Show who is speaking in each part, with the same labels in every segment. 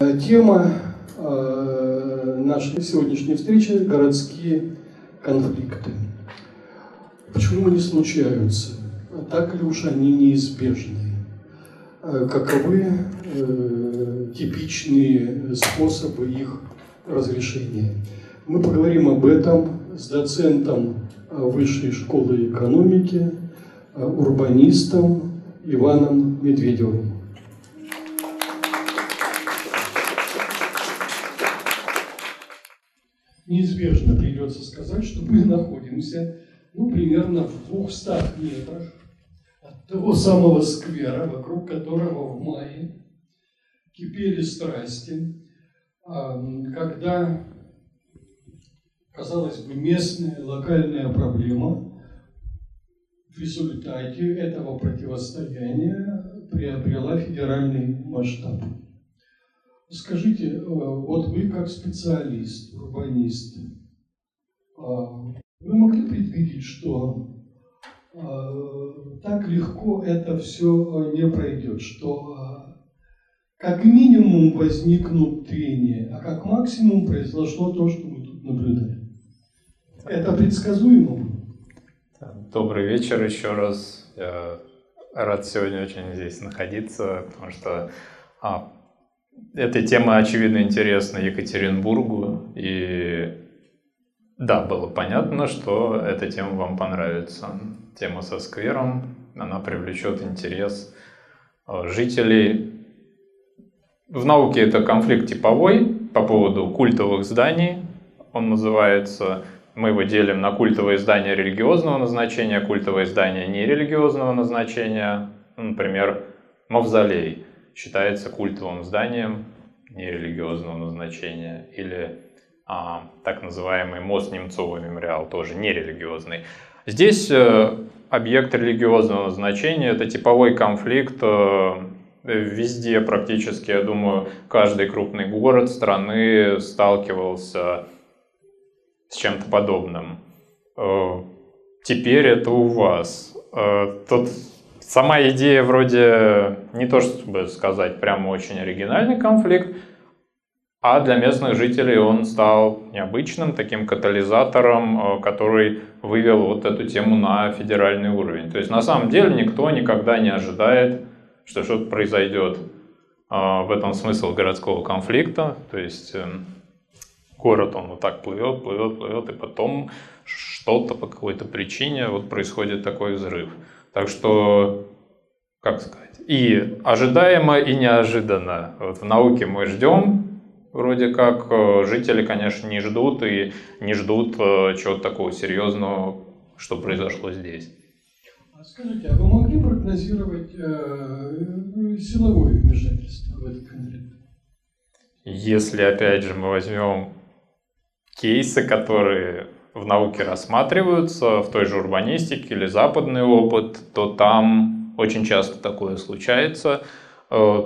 Speaker 1: Тема э, нашей сегодняшней встречи – городские конфликты. Почему они случаются? Так ли уж они неизбежны? Э, каковы э, типичные способы их разрешения? Мы поговорим об этом с доцентом Высшей школы экономики, урбанистом Иваном Медведевым. Неизбежно придется сказать, что мы находимся ну, примерно в 200 метрах от того самого сквера, вокруг которого в мае кипели страсти, когда, казалось бы, местная локальная проблема в результате этого противостояния приобрела федеральный масштаб. Скажите, э, вот вы как специалист, урбанист, а, вы могли предвидеть, что а, так легко это все не пройдет, что а, как минимум возникнут трения, а как максимум произошло то, что мы тут наблюдали. Это предсказуемо
Speaker 2: Добрый вечер еще раз. Я рад сегодня очень здесь находиться, потому что а, эта тема, очевидно, интересна Екатеринбургу, и да, было понятно, что эта тема вам понравится. Тема со сквером, она привлечет интерес э, жителей. В науке это конфликт типовой по поводу культовых зданий. Он называется, мы его делим на культовые здания религиозного назначения, культовые здания нерелигиозного назначения. Например, мавзолей – считается культовым зданием нерелигиозного назначения, или а, так называемый мост Немцова мемориал, тоже нерелигиозный. Здесь э, объект религиозного назначения – это типовой конфликт э, везде практически, я думаю, каждый крупный город страны сталкивался с чем-то подобным. Э, теперь это у вас. Э, тут Сама идея вроде не то чтобы сказать прямо очень оригинальный конфликт, а для местных жителей он стал необычным таким катализатором, э, который вывел вот эту тему на федеральный уровень. То есть на самом деле никто никогда не ожидает, что что-то произойдет. Э, в этом смысл городского конфликта. То есть эм, город, он вот так плывет, плывет, плывет, и потом что-то по какой-то причине вот происходит такой взрыв. Так что, как сказать, и ожидаемо, и неожиданно. Вот в науке мы ждем, вроде как, э, жители, конечно, не ждут, и не ждут э, чего-то такого серьезного, что произошло здесь.
Speaker 1: А скажите, а вы могли прогнозировать э, силовое вмешательство в этот конфликт?
Speaker 2: Если, опять же, мы возьмем кейсы, которые в науке рассматриваются, в той же урбанистике или западный опыт, то там очень часто такое случается. Э,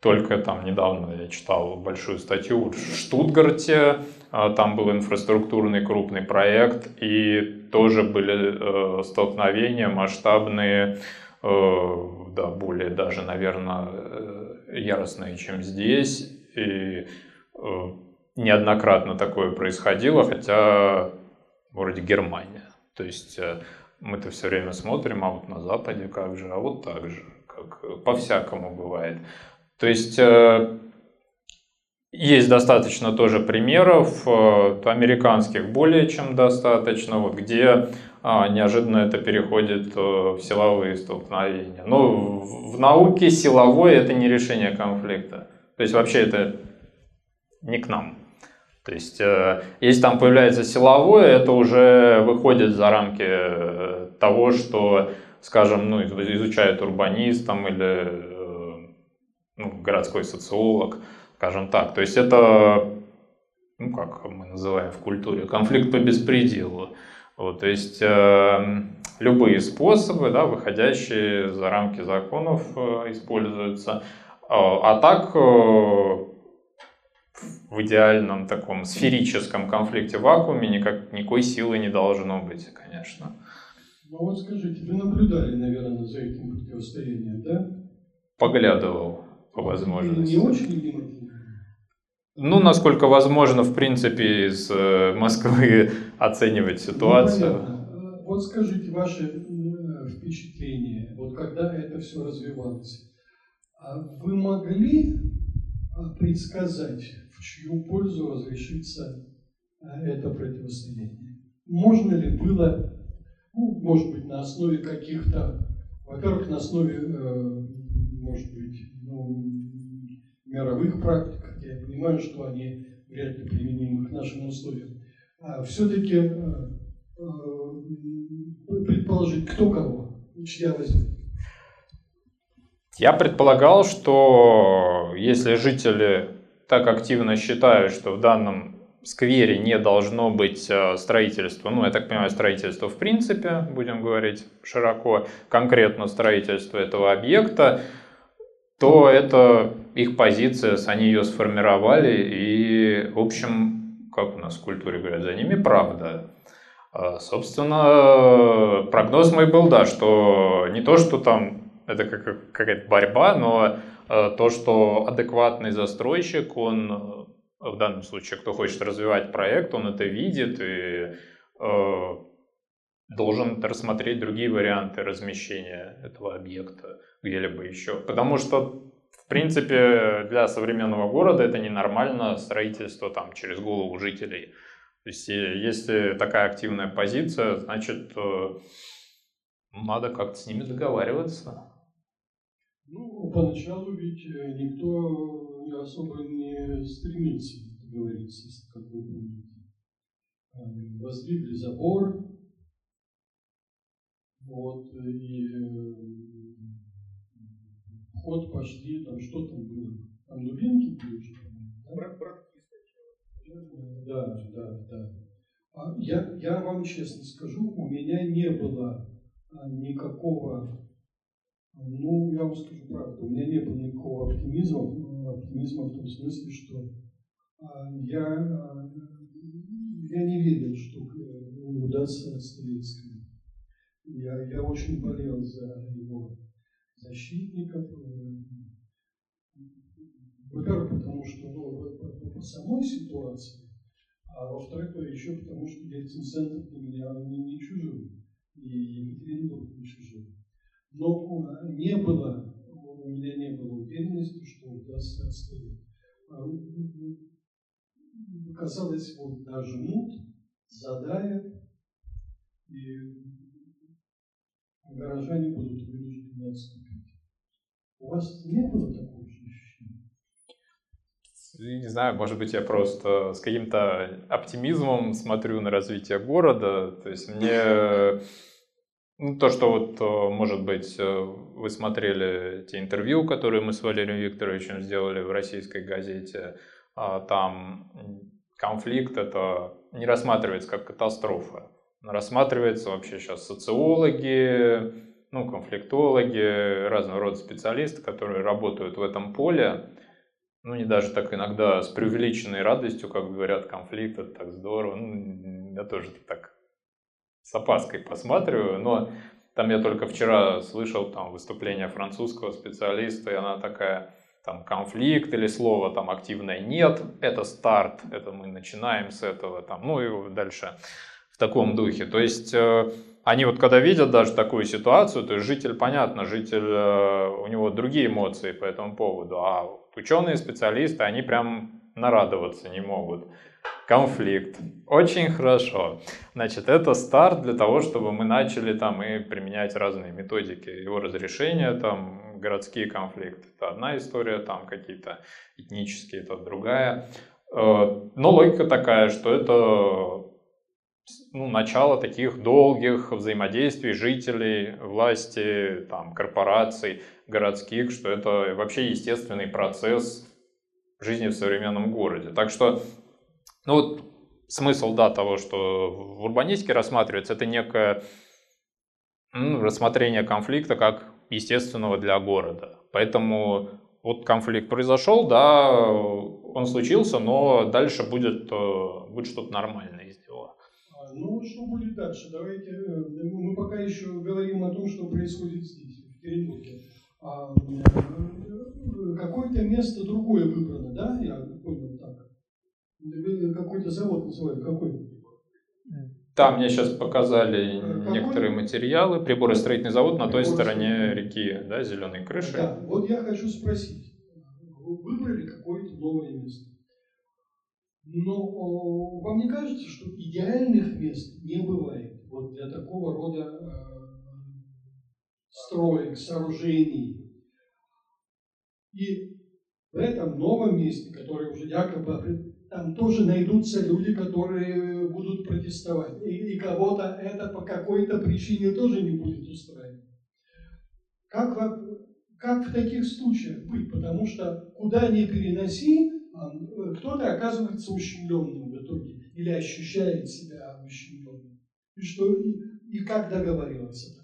Speaker 2: только там недавно я читал большую статью в Штутгарте, э, там был инфраструктурный крупный проект, и тоже были э, столкновения масштабные, да, более даже, наверное, яростные, чем здесь. И неоднократно такое происходило, хотя вроде Германия. То есть э, мы-то все время смотрим, а вот на Западе как же, а вот так же, как по-всякому бывает. То есть э, есть достаточно тоже примеров, э, американских более чем достаточно, вот где а, неожиданно это переходит в силовые столкновения. Но в науке силовое это не решение конфликта. То есть вообще это не к нам. То есть, э, если там появляется силовое, это уже выходит за рамки э, того, что, скажем, ну, изучает урбанист там, или э, ну, городской социолог, скажем так. То есть это, ну, как мы называем в культуре, конфликт по беспределу. Вот, то есть э, любые способы, да, выходящие за рамки законов, э, используются. А так в идеальном таком сферическом конфликте вакууме никак, никакой силы не должно быть, конечно.
Speaker 1: Ну вот скажите, вы наблюдали, наверное, за этим противостоянием, да?
Speaker 2: Поглядывал по возможности.
Speaker 1: Не очень внимательно?
Speaker 2: Ну, насколько возможно, в принципе, из э, Москвы оценивать ну, ситуацию.
Speaker 1: Ну, вот скажите ваши впечатления, вот когда это все развивалось. А вы могли предсказать, чью пользу разрешится это противостояние? Можно ли было, ну, может быть, на основе каких-то, во-первых, на основе, может быть, ну, мировых практик, я понимаю, что они вряд ли применимы к нашим условиям, а все-таки э, э, предположить, кто кого, чья возьмет.
Speaker 2: Я предполагал, что если жители так активно считают, что в данном сквере не должно быть э, строительства, ну, я так понимаю, строительство в принципе, будем говорить широко, конкретно строительство этого объекта, то это их позиция, они ее сформировали, и, в общем, как у нас в культуре говорят, за ними правда. А, собственно, прогноз мой был, да, что не то, что там это какая-то борьба, но а, то, что адекватный застройщик, он в данном случае, кто хочет развивать проект, он это видит и а, должен рассмотреть другие варианты размещения этого объекта где-либо еще. Потому что, в принципе, для современного города это ненормально строительство там через голову жителей. То есть, если такая активная позиция, значит, э, надо как-то с ними договариваться.
Speaker 1: Ну, поначалу ведь э, никто особо не стремится договориться, как вы помните. Воздвигли забор, вот, и вход пошли, там что там было? Там дубинки были уже, да? Да, да, да. А я, я вам честно скажу, у меня не было а, никакого, ну, я вам скажу правду, у меня не было никакого оптимизма, оптимизма в том смысле, что а, я, а, я не верил, что удастся Ставицкому. Я, я очень болел за его защитников. Во-первых, потому что ну, по самой ситуации, а во-вторых, еще потому что Ельцин-центр для меня не, не чужой, и Екатеринбург не чужой. Но не было, у меня не было уверенности, что удастся отстоять. А, казалось, вот нажмут, задавят, и горожане будут вынуждены отступить. У вас не было такого ощущения?
Speaker 2: Не знаю, может быть, я просто с каким-то оптимизмом смотрю на развитие города. То есть мне ну, то, что вот, может быть, вы смотрели те интервью, которые мы с Валерием Викторовичем сделали в российской газете, а там конфликт это не рассматривается как катастрофа рассматривается вообще сейчас социологи, ну, конфликтологи, разного рода специалисты, которые работают в этом поле. Ну, не даже так иногда с преувеличенной радостью, как говорят, конфликт, это так здорово. Ну, я тоже так с опаской посматриваю, но там я только вчера слышал там выступление французского специалиста, и она такая, там конфликт или слово там активное нет, это старт, это мы начинаем с этого, там, ну и дальше в таком духе. То есть э, они вот когда видят даже такую ситуацию, то есть житель, понятно, житель, э, у него другие эмоции по этому поводу, а ученые, специалисты, они прям нарадоваться не могут. Конфликт. Очень хорошо. Значит, это старт для того, чтобы мы начали там и применять разные методики его разрешения, там городские конфликты. Это одна история, там какие-то этнические, это другая. Э, но логика такая, что это ну, начало таких долгих взаимодействий жителей, власти, там, корпораций, городских, что это вообще естественный процесс жизни в современном городе. Так что, ну вот смысл, да, того, что в урбанистике рассматривается, это некое ну, рассмотрение конфликта как естественного для города. Поэтому вот конфликт произошел, да, он случился, но дальше будет, э, будет что-то нормальное из него.
Speaker 1: Ну, что будет дальше? Давайте, э, мы пока еще говорим о том, что происходит здесь, в Екатеринбурге. А, э, какое-то место другое выбрано, да? Я понял какой-то завод называли, какой?
Speaker 2: Да, мне сейчас показали Какой? некоторые материалы. Приборостроительный завод на той стороне реки, да, зеленой крыши.
Speaker 1: Да, вот я хочу спросить. Вы выбрали какое-то новое место. Но вам не кажется, что идеальных мест не бывает вот для такого рода э, строек, сооружений? И в этом новом месте, которое уже якобы там тоже найдутся люди, которые будут протестовать. И, и кого-то это по какой-то причине тоже не будет устраивать. Как, как в таких случаях быть? Потому что куда ни переноси, а, кто-то оказывается ущемленным в итоге или ощущает себя ущемленным. И, что, и, и как договариваться?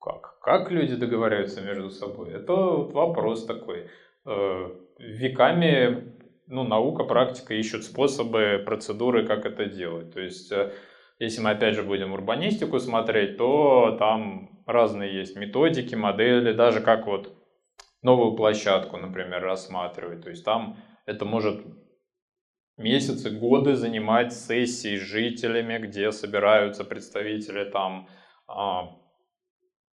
Speaker 2: Как? Как люди договариваются между собой? Это вот вопрос такой. Э, веками ну, наука, практика ищут способы, процедуры, как это делать. То есть, э, если мы опять же будем урбанистику смотреть, то там разные есть методики, модели, даже как вот новую площадку, например, рассматривать. То есть там это может месяцы, годы занимать сессии с жителями, где собираются представители там а,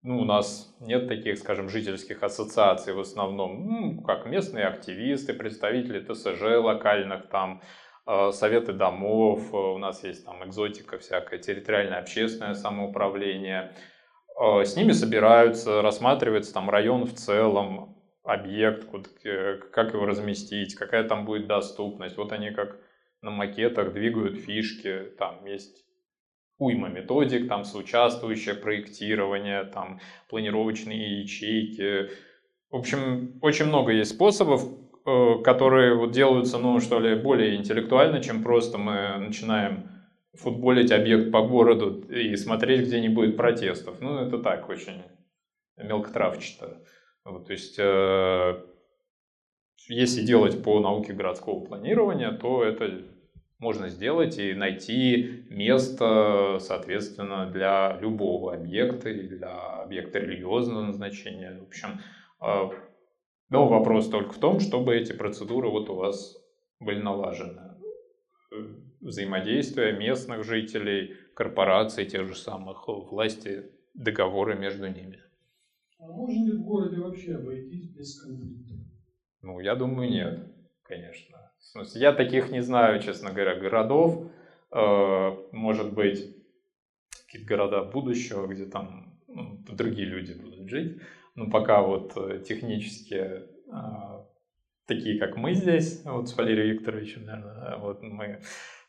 Speaker 2: ну, у нас нет таких, скажем, жительских ассоциаций в основном, ну, как местные активисты, представители ТСЖ локальных, там, э, советы домов, э, у нас есть там экзотика всякая, территориальное общественное самоуправление. Э, с ними собираются, рассматривается там район в целом, объект, как его разместить, какая там будет доступность. Вот они как на макетах двигают фишки, там есть уйма методик, там соучаствующее проектирование, там планировочные ячейки. В общем, очень много есть способов, э, которые вот делаются, ну, что ли, более интеллектуально, чем просто мы начинаем футболить объект по городу и смотреть, где не будет протестов. Ну, это так, очень мелкотравчато. Вот, то есть, э, если делать по науке городского планирования, то это можно сделать и найти место, соответственно, для любого объекта и для объекта религиозного назначения. В общем, а, но вопрос только в том, чтобы эти процедуры вот у вас были налажены. Взаимодействие местных жителей, корпораций, тех же самых власти, договоры между ними.
Speaker 1: А можно ли в городе вообще обойтись без конфликта?
Speaker 2: Ну, я думаю, нет, конечно. Я таких не знаю, честно говоря, городов. Э, может быть, какие-то города будущего, где там ну, другие люди будут жить. Но пока вот э, технически э, такие, как мы здесь, вот с Валерием Викторовичем, наверное, вот мы,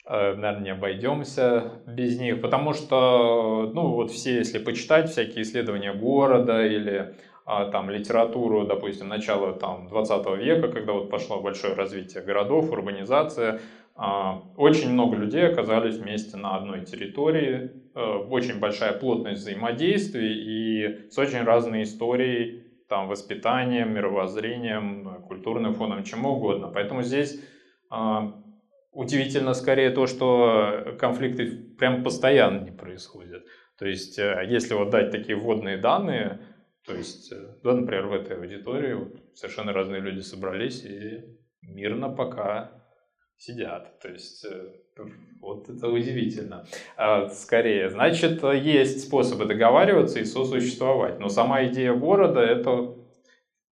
Speaker 2: наверное, не обойдемся без них, потому что, ну, вот все, если почитать всякие исследования города или там, литературу, допустим, начала там, 20 века, когда вот пошло большое развитие городов, урбанизация, а, очень много людей оказались вместе на одной территории, э, очень большая плотность взаимодействий и с очень разной историей, там, воспитанием, мировоззрением, культурным фоном, чем угодно. Поэтому здесь а, удивительно скорее то, что конфликты прям постоянно не происходят. То есть, э, если вот дать такие вводные данные, то есть, э, да, например, в этой аудитории совершенно разные люди собрались и мирно пока сидят. То есть, э, вот это удивительно. А, скорее, значит, есть способы договариваться и сосуществовать. Но сама идея города – это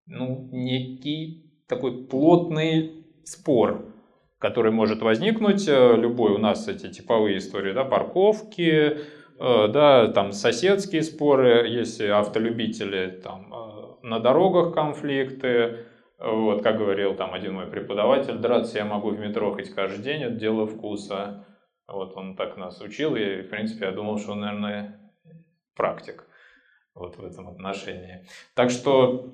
Speaker 2: ну, некий такой плотный спор, который может возникнуть. Э, любой у нас эти типовые истории, да, парковки, да, там соседские споры, если автолюбители, там э, на дорогах конфликты, вот, как говорил там один мой преподаватель, драться я могу в метро хоть каждый день, это дело вкуса. Вот он так нас учил, и, в принципе, я думал, что он, наверное, практик вот в этом отношении. Так что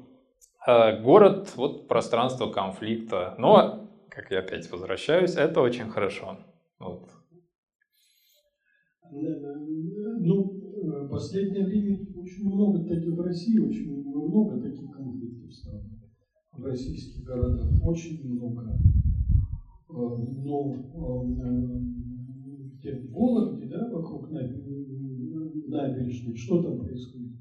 Speaker 2: э, город, вот пространство конфликта, но, как я опять возвращаюсь, это очень хорошо. Вот,
Speaker 1: в последнее время очень много таких в России, очень много таких конфликтов стало в российских городах, очень много. Э, но где в Вологде, да, вокруг набережной, что там происходит?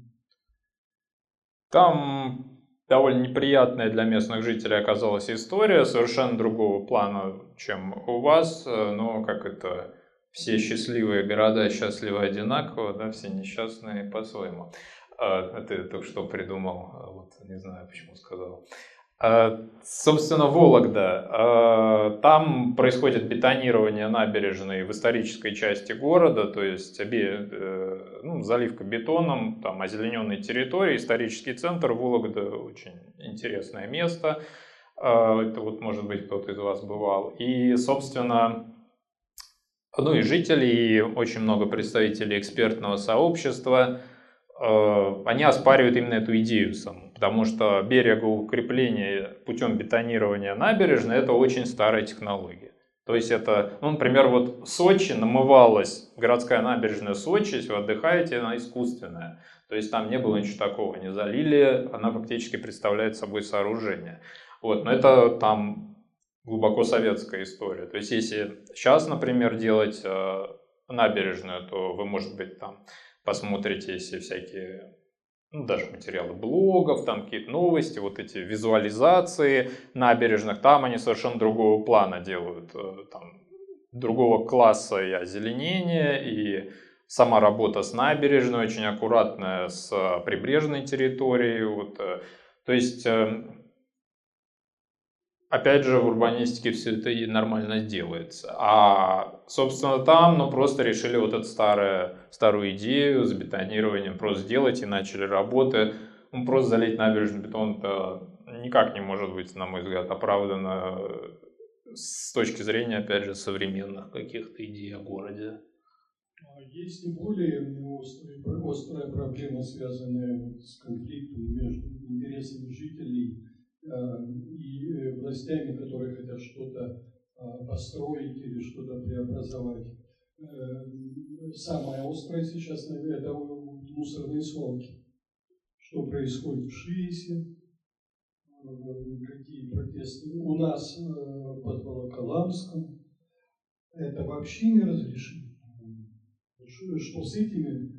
Speaker 2: Там довольно неприятная для местных жителей оказалась история, совершенно другого плана, чем у вас, но как это все счастливые города счастливы одинаково, да, все несчастные по-своему. А, это я только что придумал, а вот не знаю, почему сказал. А, собственно, Вологда. Там происходит бетонирование набережной в исторической части города, то есть э, ну, заливка бетоном, там озелененные территории, исторический центр Вологда очень интересное место. Это вот, может быть, кто-то из вас бывал. И, собственно, ну и жители, и очень много представителей экспертного сообщества, э, они оспаривают именно эту идею саму, потому что берегоукрепление путем бетонирования набережной – это очень старая технология. То есть это, ну, например, вот Сочи намывалась, городская набережная Сочи, если вы отдыхаете, она искусственная. То есть там не было ничего такого, не залили, она фактически представляет собой сооружение. Вот, но это там глубоко советская история. То есть, если сейчас, например, делать э, набережную, то вы, может быть, там посмотрите, если всякие ну, даже материалы блогов, там какие-то новости, вот эти визуализации набережных, там они совершенно другого плана делают, э, там, другого класса и озеленения, и сама работа с набережной очень аккуратная, с прибрежной территорией. Вот. Э. То есть эм, опять же, в урбанистике все это и нормально делается. А, собственно, там, ну, просто решили вот эту старую, старую идею с бетонированием просто сделать и начали работы. Ну, просто залить набережный бетон это никак не может быть, на мой взгляд, оправдано с точки зрения, опять же, современных каких-то идей о городе.
Speaker 1: А есть и более острая, острая проблема, связанная с конфликтом между интересами жителей Э, и э, властями, которые хотят что-то а, построить или что-то преобразовать. Э, самое острое сейчас, наверное, это мусорные свалки. Что происходит в Шиисе, какие протесты у нас под Волоколамском. Это вообще не разрешено. Что с этими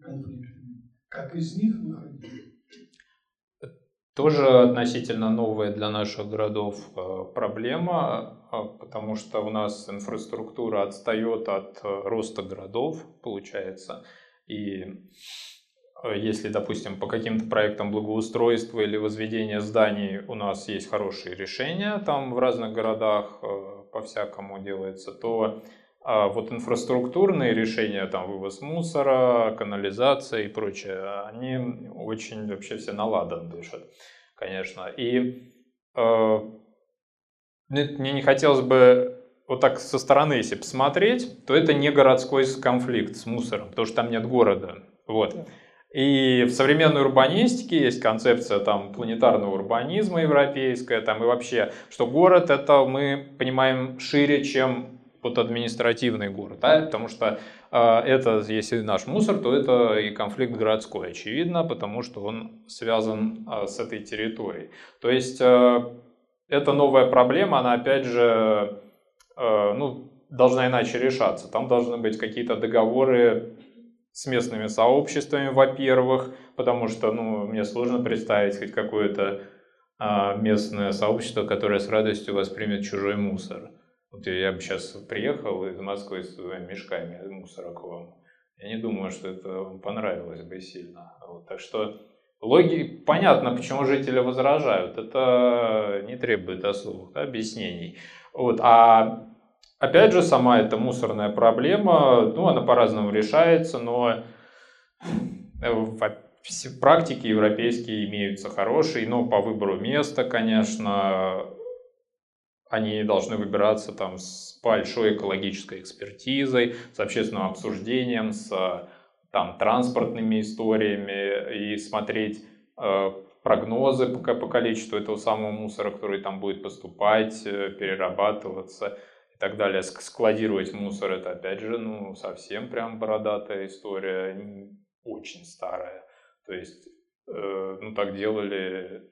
Speaker 1: конфликтами? Как из них выходить?
Speaker 2: Тоже относительно новая для наших городов э, проблема, э, потому что у нас инфраструктура отстает от э, роста городов, получается. И если, допустим, по каким-то проектам благоустройства или возведения зданий у нас есть хорошие решения, там в разных городах по-всякому делается, то а вот инфраструктурные решения, там вывоз мусора, канализация и прочее, они очень вообще все наладан дышат, конечно. И э, мне не хотелось бы вот так со стороны, если посмотреть, то это не городской конфликт с мусором, потому что там нет города. Вот. И в современной урбанистике есть концепция там, планетарного урбанизма европейская, там, и вообще, что город это мы понимаем шире, чем под административный город, да, потому что э, это, если наш мусор, то это и конфликт городской, очевидно, потому что он связан э, с этой территорией. То есть э, это новая проблема, она опять же э, ну, должна иначе решаться. Там должны быть какие-то договоры с местными сообществами, во-первых, потому что ну, мне сложно представить хоть какое-то местное сообщество, которое с радостью воспримет чужой мусор. Вот я бы сейчас приехал из Москвы с своими мешками мусора к вам. Я не думаю, что это понравилось бы сильно. Вот, так что логи... понятно, почему жители возражают. Это не требует особых объяснений. Вот, а опять же, сама эта мусорная проблема, ну, она по-разному решается, но в практике европейские имеются хорошие, но по выбору места, конечно, они должны выбираться там с большой экологической экспертизой, с общественным обсуждением, с там, транспортными историями и смотреть э, прогнозы по, по количеству этого самого мусора, который там будет поступать, э, перерабатываться и так далее. Складировать мусор это опять же ну, совсем прям бородатая история, очень старая. То есть э, ну, так делали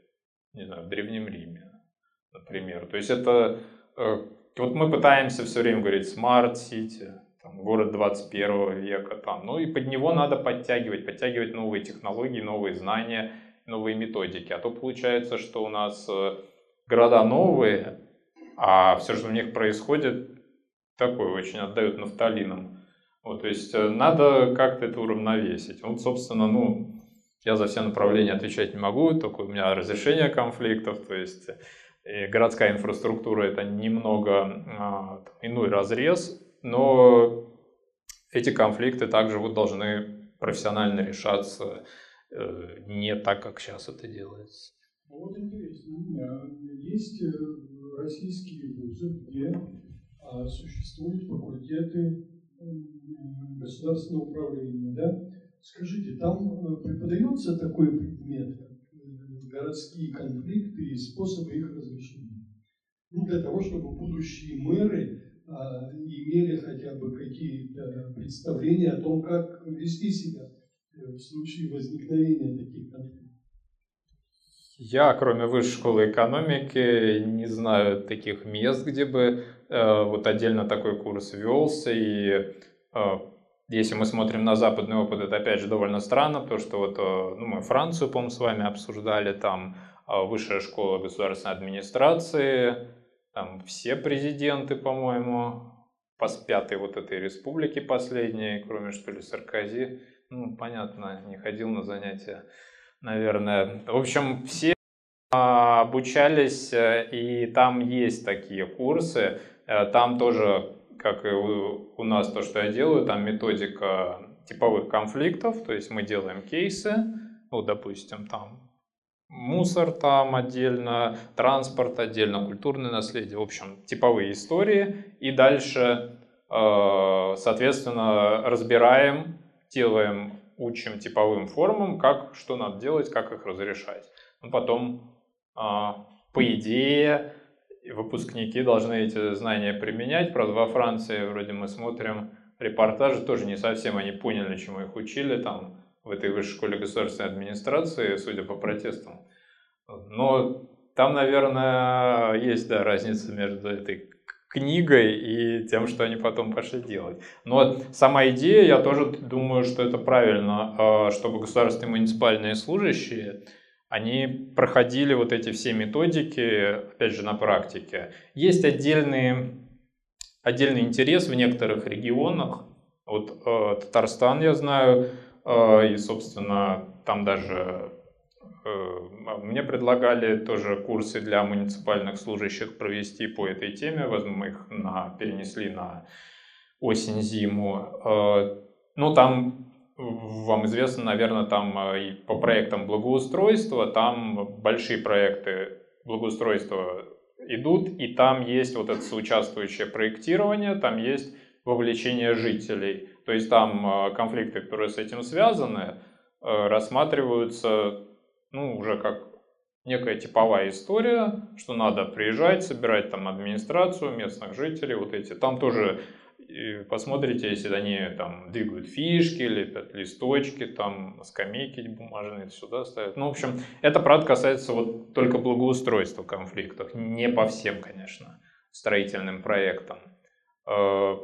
Speaker 2: не знаю, в Древнем Риме например. То есть это, э, вот мы пытаемся все время говорить там, город 21 века, там, ну и под него надо подтягивать, подтягивать новые технологии, новые знания, новые методики. А то получается, что у нас э, города новые, а все, что в них происходит, такое очень отдают нафталином. Вот, то есть э, надо как-то это уравновесить. Вот, собственно, ну, я за все направления отвечать не могу, только у меня разрешение конфликтов, то есть и городская инфраструктура это немного а, иной разрез, но эти конфликты также вот должны профессионально решаться э, не так, как сейчас это делается.
Speaker 1: Вот интересно, у меня есть э, российские вузы, где а, существуют факультеты государственного управления, да? Скажите, там э, преподается такой предмет, городские конфликты и способы их разрешения? Ну, для того, чтобы будущие мэры а, имели хотя бы какие-то представления о том, как вести себя в случае возникновения таких конфликтов.
Speaker 2: Я, кроме высшей школы экономики, не знаю таких мест, где бы э, вот отдельно такой курс велся. И э, если мы смотрим на западный опыт, это опять же довольно странно, потому что вот э, ну, мы Францию, по-моему, с вами обсуждали, там э, высшая школа государственной администрации, там все президенты, по-моему, по пятой вот этой республики последней, кроме что ли Саркози, ну, понятно, не ходил на занятия наверное. В общем, все а, обучались, э, и там есть такие курсы. Там тоже, как и у нас то, что я делаю, там методика типовых конфликтов, то есть мы делаем кейсы, вот, допустим, там мусор там отдельно, транспорт отдельно, культурное наследие, в общем, типовые истории. И дальше, э, соответственно, разбираем, делаем учим типовым формам, как, что надо делать, как их разрешать. Ну, потом, а, по идее, выпускники должны эти знания применять. Правда, во Франции вроде мы смотрим репортажи, тоже не совсем они поняли, чему их учили там в этой высшей школе государственной администрации, судя по протестам. Но там, наверное, есть да, разница между этой книгой и тем, что они потом пошли делать. Но сама идея, я тоже думаю, что это правильно, а, чтобы государственные муниципальные служащие, они проходили вот эти все методики, опять же, на практике. Есть отдельный, отдельный интерес в некоторых регионах. Вот э, Татарстан, я знаю, э, и, собственно, там даже Э, мне предлагали тоже курсы для муниципальных служащих провести по этой теме. Возможно, мы их на, перенесли на осень-зиму. Э, ну, там, вам известно, наверное, там э, по проектам благоустройства, там большие проекты благоустройства идут, и там есть вот это соучаствующее проектирование, там есть вовлечение жителей. То есть там конфликты, которые с этим связаны, рассматриваются ну, уже как некая типовая история, что надо приезжать, собирать там администрацию, местных жителей, вот эти. Там тоже посмотрите, если они там двигают фишки, лепят листочки, там скамейки бумажные сюда ставят. Ну, в общем, это, правда, касается вот только благоустройства конфликтов, не по всем, конечно, строительным проектам. Э,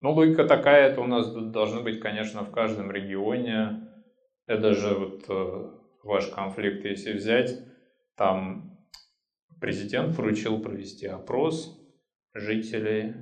Speaker 2: ну, логика такая, это у нас должны быть, конечно, в каждом регионе. Это же вот э, ваш конфликт, если взять, там президент поручил провести опрос жителей,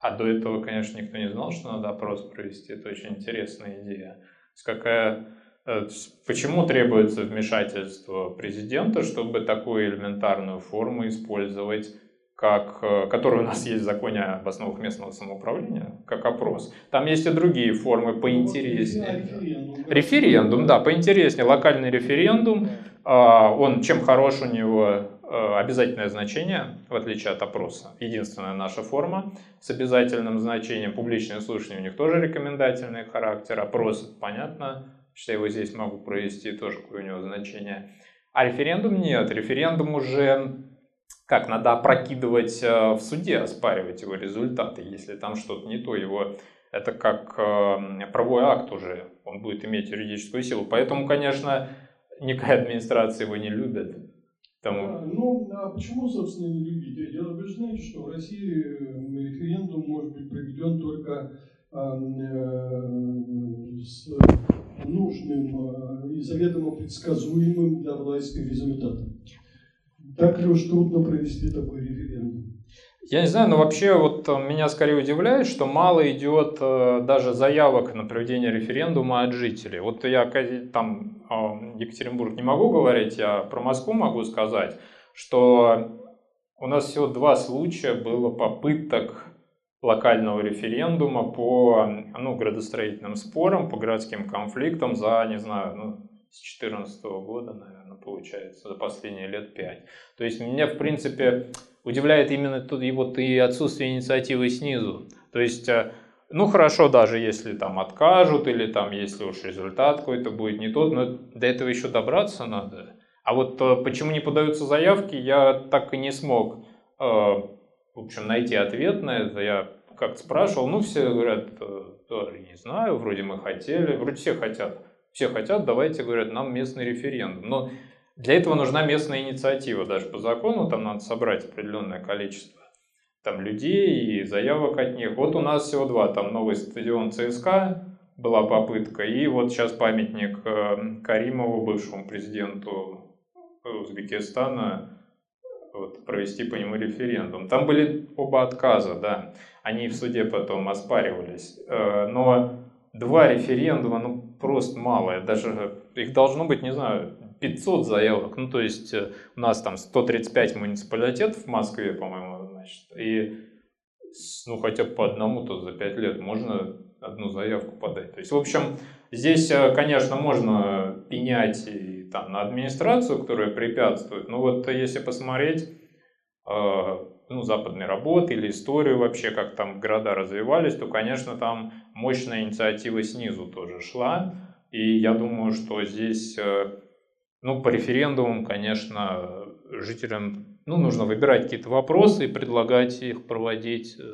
Speaker 2: а до этого, конечно, никто не знал, что надо опрос провести. Это очень интересная идея. Какая, э, почему требуется вмешательство президента, чтобы такую элементарную форму использовать как, э, который у нас есть в законе об основах местного самоуправления, как опрос. Там есть и другие формы поинтереснее. Референдум, референдум да, поинтереснее. Локальный референдум, а, он чем хорош у него обязательное значение, в отличие от опроса. Единственная наша форма с обязательным значением. Публичные слушания у них тоже рекомендательный характер. Опрос, понятно, что я его здесь могу провести, тоже какое у него значение. А референдум нет. Референдум уже как надо опрокидывать э, в суде, оспаривать его результаты, если там что-то не то, его это как э, правовой акт уже, он будет иметь юридическую силу. Поэтому, конечно, никакая администрация его не любит.
Speaker 1: Тому... А, ну, а почему, собственно, не любите? Дело вы же знаете, что в России референдум может быть проведен только с нужным и заведомо предсказуемым для власти результатом. Так ли уж трудно провести такой референдум?
Speaker 2: Я не знаю, но вообще вот э, меня скорее удивляет, что мало идет э, даже заявок на проведение референдума от жителей. Вот я там э, Екатеринбург не могу говорить, я про Москву могу сказать, что у нас всего два случая было попыток локального референдума по ну, градостроительным спорам, по городским конфликтам за, не знаю, ну, с 2014 года, наверное, получается, за последние лет пять. То есть меня, в принципе, удивляет именно тут и вот и отсутствие инициативы снизу. То есть, э, ну хорошо, даже если там откажут или там если уж результат какой-то будет не тот, но до этого еще добраться надо. А вот э, почему не подаются заявки, я так и не смог, э, в общем, найти ответ на это. Я как-то спрашивал, ну все говорят, не знаю, вроде мы хотели, вроде все хотят. Все хотят, давайте, говорят, нам местный референдум. Но для этого нужна местная инициатива, даже по закону там надо собрать определенное количество там людей и заявок от них. Вот у нас всего два, там новый стадион ЦСКА была попытка, и вот сейчас памятник э, Каримову, бывшему президенту Узбекистана, вот, провести по нему референдум. Там были оба отказа, да, они в суде потом оспаривались, э, но два референдума, ну, просто мало, даже их должно быть, не знаю, 500 заявок. Ну, то есть э, у нас там 135 муниципалитетов в Москве, по-моему, значит, и ну, хотя бы по одному, то за 5 лет можно одну заявку подать. То есть, в общем, здесь, э, конечно, можно пенять и там на администрацию, которая препятствует, но вот если посмотреть, э, ну, западные работы или историю вообще, как там города развивались, то, конечно, там мощная инициатива снизу тоже шла. И я думаю, что здесь ну, по референдумам, конечно, жителям ну, нужно выбирать какие-то вопросы и предлагать их проводить э,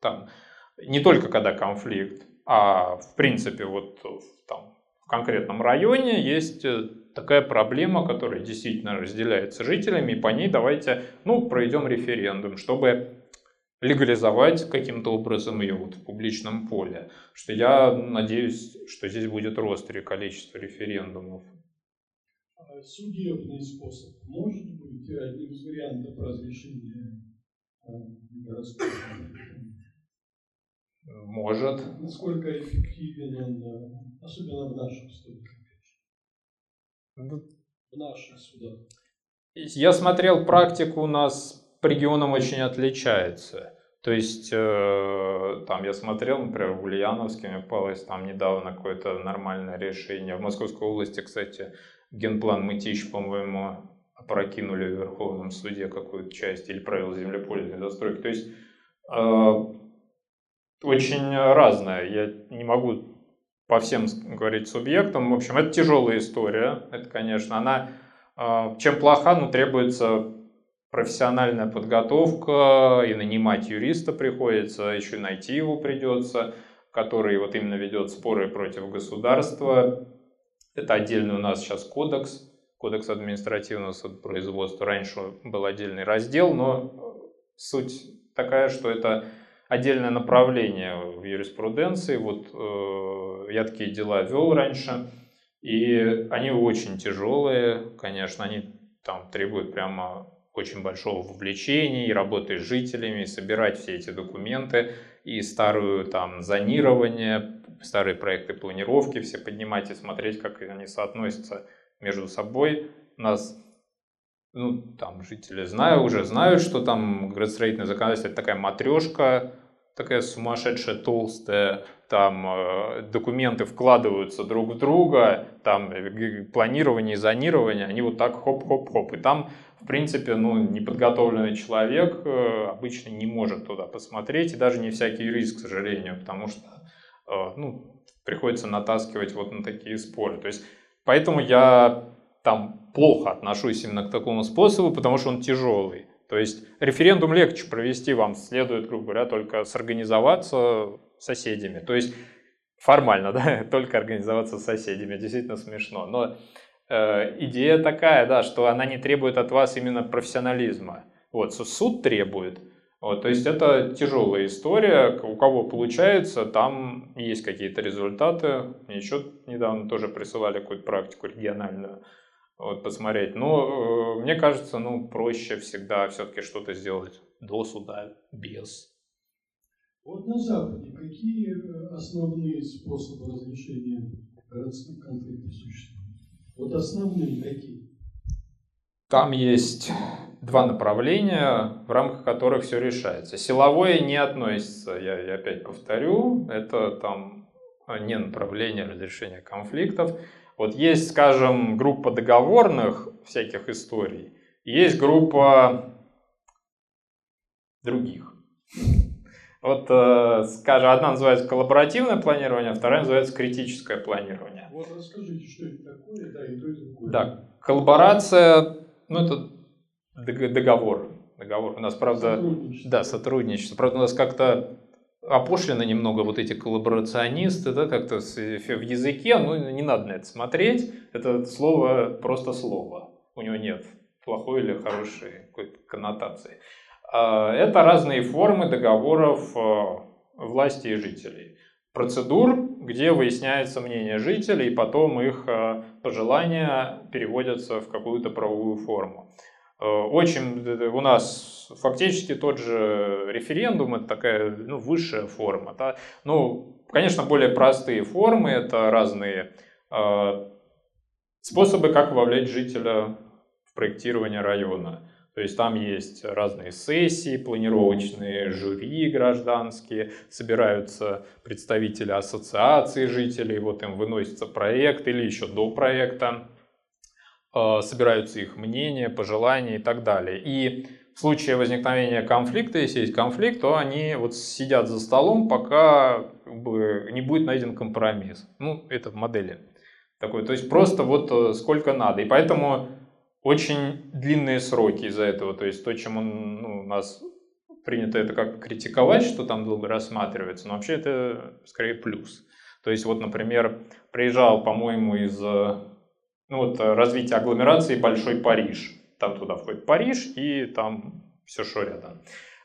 Speaker 2: там. Не только когда конфликт, а в принципе вот там, в конкретном районе есть э, такая проблема, которая действительно разделяется жителями, и по ней давайте ну, проведем референдум, чтобы легализовать каким-то образом ее вот в публичном поле. Что я надеюсь, что здесь будет рост количества референдумов
Speaker 1: судебный способ может быть одним из вариантов разрешения э, городского
Speaker 2: Может.
Speaker 1: Насколько эффективен он, э, особенно в наших судах? В наших судах.
Speaker 2: Я смотрел практику у нас по регионам очень отличается. То есть, э, там я смотрел, например, в Ульяновске мне попалось там недавно какое-то нормальное решение. В Московской области, кстати, генплан Мытищ, по-моему, опрокинули в Верховном суде какую-то часть или правила землепользования застройки. То есть э, очень разное. Я не могу по всем говорить субъектам. В общем, это тяжелая история. Это, конечно, она э, чем плоха, но требуется профессиональная подготовка, и нанимать юриста приходится, еще найти его придется, который вот именно ведет споры против государства, это отдельный у нас сейчас кодекс, кодекс административного судопроизводства. Раньше был отдельный раздел, но суть такая, что это отдельное направление в юриспруденции. Вот э, я такие дела вел раньше, и они очень тяжелые, конечно, они там требуют прямо очень большого вовлечения и работы с жителями, и собирать все эти документы, и старую там зонирование, старые проекты планировки все поднимать и смотреть, как они соотносятся между собой. У нас ну, там жители знаю, уже знают, что там градостроительное законодательство это такая матрешка, такая сумасшедшая толстая, там э, документы вкладываются друг в друга, там э, планирование и зонирование, они вот так хоп-хоп-хоп. И там, в принципе, ну, неподготовленный человек э, обычно не может туда посмотреть, и даже не всякий юрист, к сожалению, потому что ну, приходится натаскивать вот на такие споры. То есть, поэтому я там плохо отношусь именно к такому способу, потому что он тяжелый. То есть референдум легче провести вам следует, грубо говоря, только сорганизоваться с соседями. То есть формально, да, только организоваться с соседями. Действительно смешно. Но э, идея такая, да, что она не требует от вас именно профессионализма. Вот, суд требует. Вот, то есть это тяжелая история. У кого получается, там есть какие-то результаты. Мне еще недавно тоже присылали какую-то практику региональную вот, посмотреть. Но э, мне кажется, ну, проще всегда все-таки что-то сделать до суда, без.
Speaker 1: Вот на Западе какие э, основные способы разрешения городских конфликтов существуют? Вот основные какие?
Speaker 2: Там есть два направления, в рамках которых все решается. Силовое не относится, я, я опять повторю, это там а, не направление разрешения конфликтов. Вот есть, скажем, группа договорных всяких историй, есть группа других. Вот, э, скажем, одна называется коллаборативное планирование, а вторая называется критическое планирование.
Speaker 1: Вот расскажите, что это такое, да, и то, и другое.
Speaker 2: Да, коллаборация ну, это договор. Договор. У нас, правда,
Speaker 1: Сотрудничество.
Speaker 2: да, сотрудничество. Правда, у нас как-то опошлены немного вот эти коллаборационисты, да, как-то в языке, ну, не надо на это смотреть. Это слово просто слово. У него нет плохой или хорошей какой-то коннотации. А, это разные формы договоров а, власти и жителей. Процедур, где выясняется мнение жителей, и потом их а, пожелания переводятся в какую-то правовую форму. Э, очень у нас фактически тот же референдум, это такая ну, высшая форма. Да? Ну, конечно, более простые формы, это разные э, способы, как вовлечь жителя в проектирование района. То есть там есть разные сессии, планировочные жюри гражданские, собираются представители ассоциации жителей, вот им выносится проект или еще до проекта, э, собираются их мнения, пожелания и так далее. И в случае возникновения конфликта, если есть конфликт, то они вот сидят за столом, пока не будет найден компромисс. Ну, это в модели такой. То есть просто вот э, сколько надо. И поэтому очень длинные сроки из-за этого. То есть то, чем он, ну, у нас принято это как критиковать, что там долго рассматривается, но вообще это скорее плюс. То есть вот, например, приезжал, по-моему, из ну, вот, развития агломерации Большой Париж. Там туда входит Париж и там все, что рядом.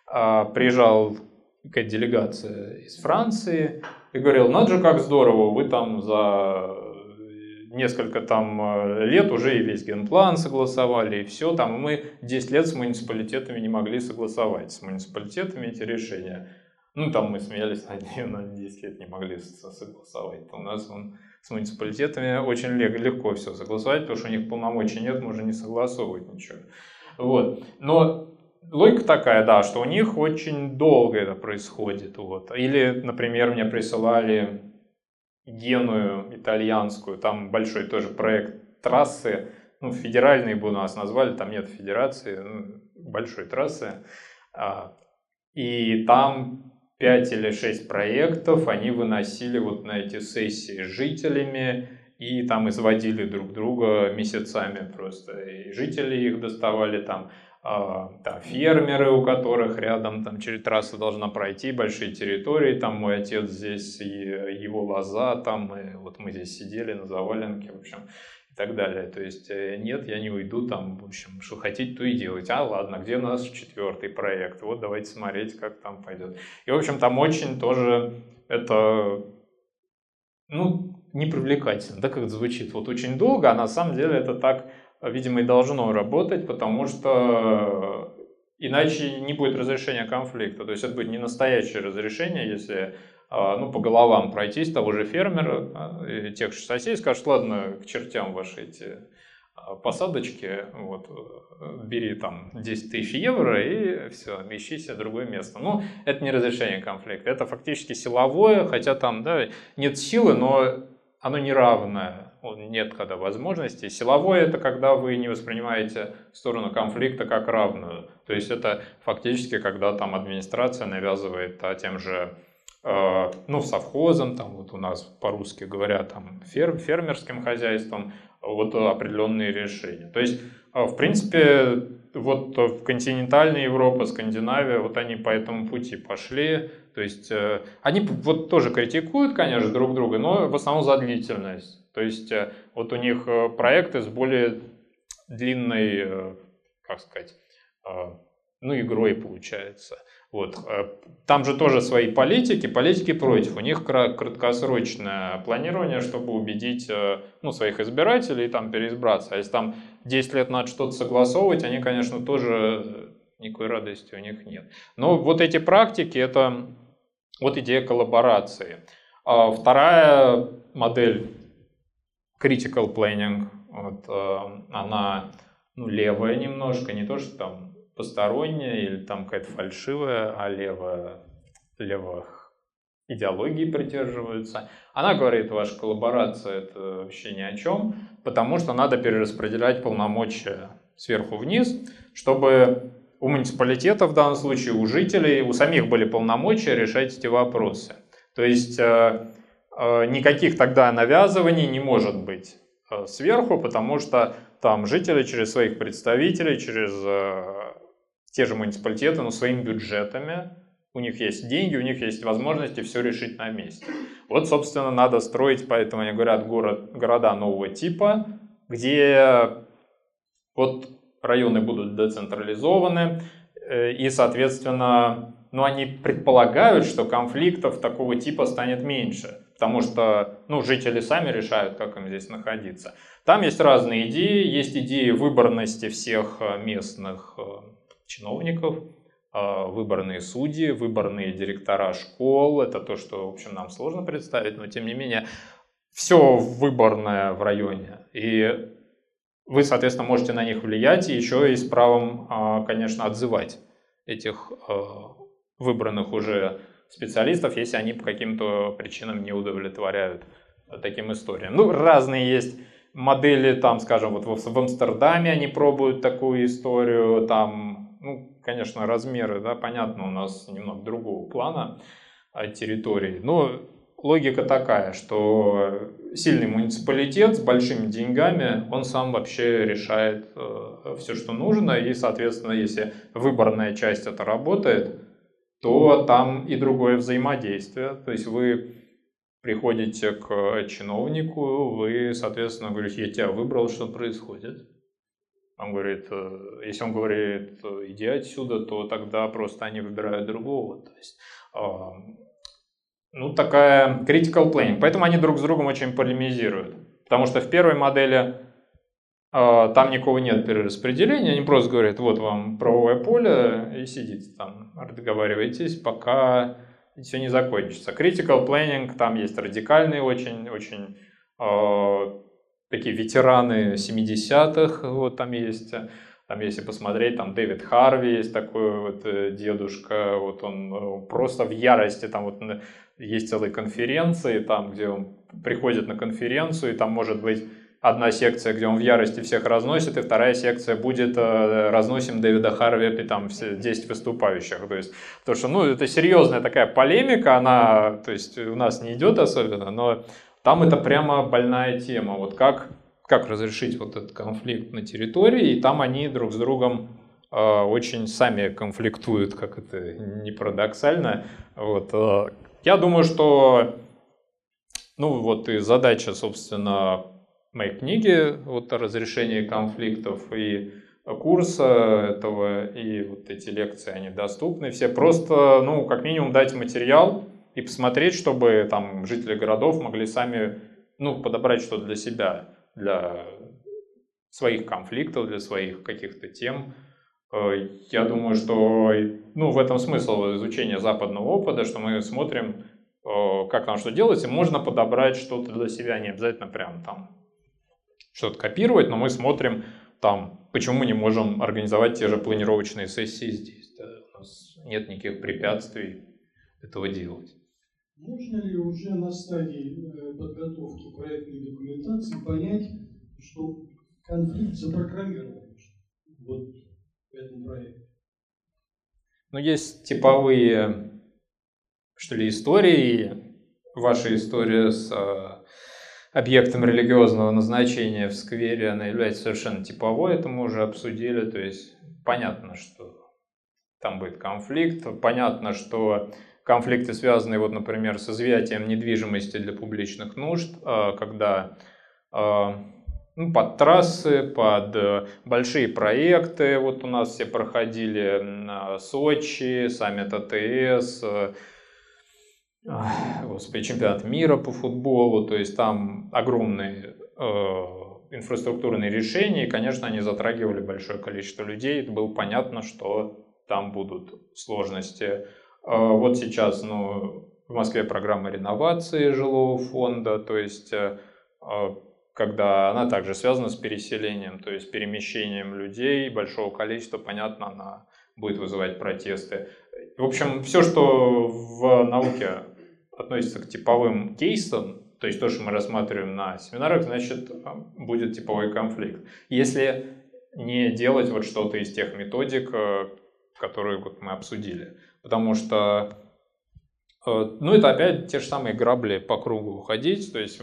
Speaker 2: А, приезжал какая-то делегация из Франции и говорил, надо же, как здорово, вы там за несколько там э, лет уже и весь генплан согласовали, и все там. Мы 10 лет с муниципалитетами не могли согласовать. С муниципалитетами эти решения. Ну, там мы смеялись над ним, на 10 лет не могли согласовать. У нас он, с муниципалитетами очень легко все согласовать, потому что у них полномочий нет, можно не согласовывать ничего. Вот. Но логика такая, да, что у них очень долго это происходит. Вот. Или, например, мне присылали Геную итальянскую, там большой тоже проект трассы, ну, федеральные бы у нас назвали, там нет федерации, ну, большой трассы. А, и там 5 или 6 проектов они выносили вот на эти сессии с жителями, и там изводили друг друга месяцами просто. И жители их доставали там там, фермеры, у которых рядом там через трасса должна пройти большие территории, там мой отец здесь, и его лоза, там, и вот мы здесь сидели на заваленке, в общем, и так далее. То есть э, нет, я не уйду там, в общем, что хотите, то и делать. А ладно, где у нас четвертый проект? Вот давайте смотреть, как там пойдет. И, в общем, там очень тоже это, ну, непривлекательно, да, как это звучит, вот очень долго, а на самом деле это так видимо, и должно работать, потому что иначе не будет разрешения конфликта. То есть это будет не настоящее разрешение, если а, ну, по головам пройтись того же фермера, а, тех же соседей, скажут, ладно, к чертям ваши эти а, посадочки, вот, бери там 10 тысяч евро и все, ищи себе другое место. Ну, это не разрешение конфликта, это фактически силовое, хотя там, да, нет силы, но оно неравное нет когда возможности. Силовое – это когда вы не воспринимаете сторону конфликта как равную. То есть это фактически, когда там администрация навязывает а, тем же э, ну, совхозом, там вот у нас по-русски говорят, там, фер, фермерским хозяйством, вот определенные решения. То есть, э, в принципе, вот в континентальная Европа, Скандинавия, вот они по этому пути пошли. То есть, э, они вот тоже критикуют, конечно, друг друга, но в основном за длительность. То есть э, вот у них э, проекты с более длинной, э, как сказать, ну, игрой получается. Вот. Там же тоже свои политики, политики против. У них краткосрочное планирование, чтобы убедить ну, своих избирателей там переизбраться. А если там 10 лет надо что-то согласовывать, они, конечно, тоже никакой радости у них нет. Но вот эти практики, это вот идея коллаборации. А вторая модель critical planning, вот, э, она ну, левая немножко, не то, что там посторонняя или там какая-то фальшивая, а левая, левых идеологии придерживаются. Она говорит, ваша коллаборация это вообще ни о чем, потому что надо перераспределять полномочия сверху вниз, чтобы у муниципалитета в данном случае, у жителей, у самих были полномочия решать эти вопросы. То есть э, никаких тогда навязываний не может быть э, сверху, потому что там жители через своих представителей, через те же муниципалитеты, но своими бюджетами, у них есть деньги, у них есть возможности все решить на месте. Вот, собственно, надо строить, поэтому они говорят, город, города нового типа, где вот районы будут децентрализованы, э, и, соответственно, ну, они предполагают, что конфликтов такого типа станет меньше, потому что ну, жители сами решают, как им здесь находиться. Там есть разные идеи, есть идеи выборности всех э, местных э, чиновников, выборные судьи, выборные директора школ. Это то, что, в общем, нам сложно представить, но тем не менее, все выборное в районе. И вы, соответственно, можете на них влиять и еще и с правом, конечно, отзывать этих выбранных уже специалистов, если они по каким-то причинам не удовлетворяют таким историям. Ну, разные есть модели, там, скажем, вот в Амстердаме они пробуют такую историю, там, ну, конечно, размеры, да, понятно, у нас немного другого плана а, территории, но логика такая, что сильный муниципалитет с большими деньгами, он сам вообще решает э, все, что нужно, и, соответственно, если выборная часть это работает, то там и другое взаимодействие. То есть вы приходите к чиновнику, вы, соответственно, говорите, я тебя выбрал, что происходит. Он говорит, э, если он говорит, иди отсюда, то тогда просто они выбирают другого. То есть ну, такая critical planning. Поэтому они друг с другом очень полемизируют. Потому что в первой модели э, там никого нет перераспределения, они просто говорят, вот вам правовое поле, и сидите там, договаривайтесь, пока все не закончится. Critical planning, там есть радикальные очень, очень э, такие ветераны 70-х, вот там есть там, если посмотреть, там Дэвид Харви есть такой вот э, дедушка, вот он э, просто в ярости, там вот есть целые конференции, там, где он приходит на конференцию, и там может быть одна секция, где он в ярости всех разносит, и вторая секция будет э, разносим Дэвида Харви, там все 10 выступающих. То есть, потому что, ну, это серьезная такая полемика, она, то есть, у нас не идет особенно, но там это прямо больная тема. Вот как как разрешить вот этот конфликт на территории, и там они друг с другом э, очень сами конфликтуют, как это не парадоксально. Вот. Э, я думаю, что ну вот и задача, собственно, моей книги вот о разрешении конфликтов и курса этого, и вот эти лекции, они доступны все. Просто, ну, как минимум дать материал и посмотреть, чтобы там жители городов могли сами, ну, подобрать что-то для себя для своих конфликтов, для своих каких-то тем. Э, я думаю, что ну, в этом смысл изучения западного опыта, что мы смотрим, э, как нам что делать, и можно подобрать что-то для себя, не обязательно прям там что-то копировать, но мы смотрим там, почему мы не можем организовать те же планировочные сессии здесь. Да? У нас нет никаких препятствий этого делать.
Speaker 1: Можно ли уже на стадии э, подготовки проектной документации понять, что конфликт запрограммирован вот в этом проекте?
Speaker 2: Ну, есть типовые, что ли, истории. Ваша история с э, объектом религиозного назначения в сквере, она является совершенно типовой, это мы уже обсудили. То есть понятно, что там будет конфликт, понятно, что конфликты, связанные, вот, например, с изъятием недвижимости для публичных нужд, а, когда а, ну, под трассы, под э, большие проекты. Вот у нас все проходили Сочи, саммит АТС, э, господи, чемпионат мира по футболу. То есть там огромные э, инфраструктурные решения, и, конечно, они затрагивали большое количество людей. Это было понятно, что там будут сложности. Вот сейчас, ну, в Москве программа реновации жилого фонда, то есть когда она также связана с переселением, то есть перемещением людей, большого количества, понятно, она будет вызывать протесты. В общем, все, что в науке относится к типовым кейсам, то есть то, что мы рассматриваем на семинарах, значит, будет типовой конфликт. Если не делать вот что-то из тех методик, э, которые вот мы обсудили. Потому что, э, ну, это опять те же самые грабли по кругу уходить, то есть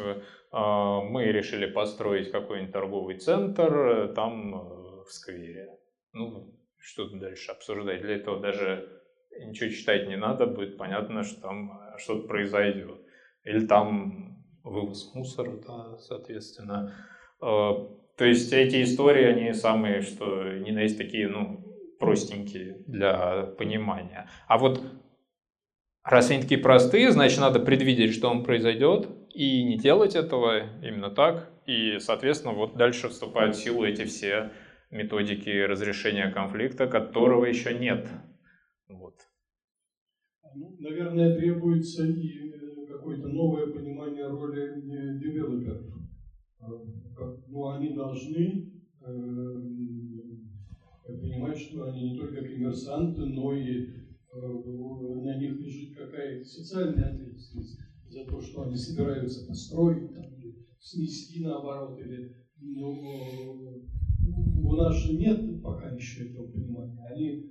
Speaker 2: а, мы решили построить какой-нибудь торговый центр э, там э, в сквере. Ну, что то дальше обсуждать? Для этого даже ничего читать не надо, будет понятно, что там э, что-то произойдет. Или там вывоз мусора, да, соответственно. А, то есть эти истории, они самые, что не на есть такие, ну, простенькие для понимания. А вот раз они такие простые, значит, надо предвидеть, что он произойдет, и не делать этого именно так. И, соответственно, вот дальше вступают в силу эти все методики разрешения конфликта, которого еще нет. Вот.
Speaker 1: Ну, наверное, требуется и э, какое-то новое понимание роли э, девелоперов. Э, ну, они должны понимать, что они не только коммерсанты, но и на них лежит какая-то социальная ответственность за то, что они собираются построить, там, снести наоборот, или ну, у нас же нет пока еще этого понимания. Они,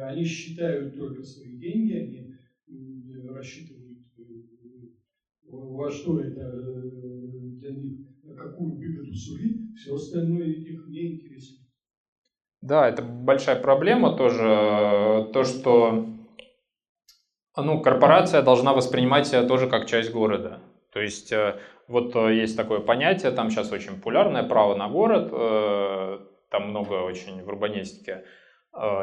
Speaker 1: они считают только свои деньги, они рассчитывают, э, во что это э, для них, какую выгоду сулит, все остальное их не интересует.
Speaker 2: Да, это большая проблема тоже, то, что ну, корпорация должна воспринимать себя тоже как часть города. То есть э, вот э, есть такое понятие, там сейчас очень популярное право на город, э, там много очень в урбанистике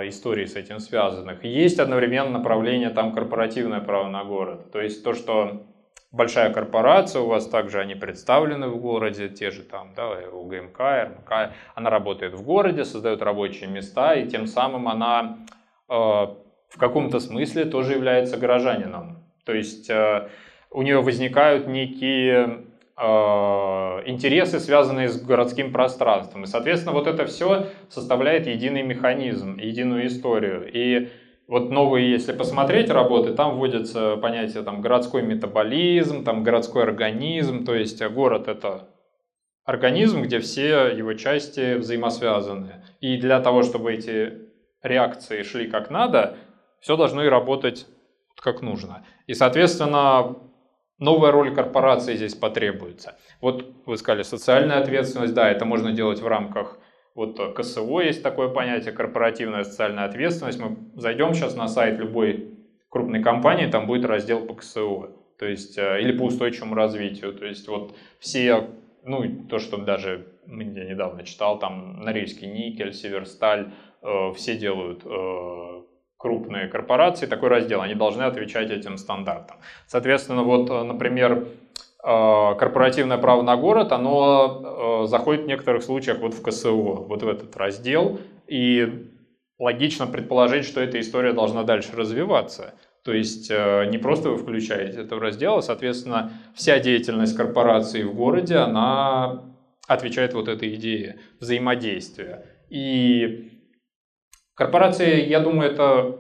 Speaker 2: историй с этим связанных. Есть одновременно направление там корпоративное право на город. То есть то, что большая корпорация, у вас также они представлены в городе, те же там, да, УГМК, РМК, она работает в городе, создает рабочие места, и тем самым она в каком-то смысле тоже является горожанином. То есть э, у нее возникают некие э, интересы, связанные с городским пространством. И, соответственно, вот это все составляет единый механизм, единую историю. И вот новые, если посмотреть работы, там вводятся понятия там, городской метаболизм, там, городской организм, то есть город это организм, где все его части взаимосвязаны. И для того, чтобы эти реакции шли как надо, все должно и работать как нужно. И, соответственно, новая роль корпорации здесь потребуется. Вот вы сказали, социальная ответственность, да, это можно делать в рамках вот КСО есть такое понятие, корпоративная социальная ответственность. Мы зайдем сейчас на сайт любой крупной компании, там будет раздел по КСО, то есть, э, или по устойчивому развитию. То есть вот все, ну, то, что даже я недавно читал, там Норильский никель, Северсталь, э, все делают э, крупные корпорации такой раздел, они должны отвечать этим стандартам. Соответственно, вот, э, например, э, корпоративное право на город, оно э, заходит в некоторых случаях вот в КСО, вот в этот раздел, и логично предположить, что эта история должна дальше развиваться. То есть не просто вы включаете это в раздел, а, соответственно, вся деятельность корпорации в городе, она отвечает вот этой идее взаимодействия. И Корпорации, я думаю, это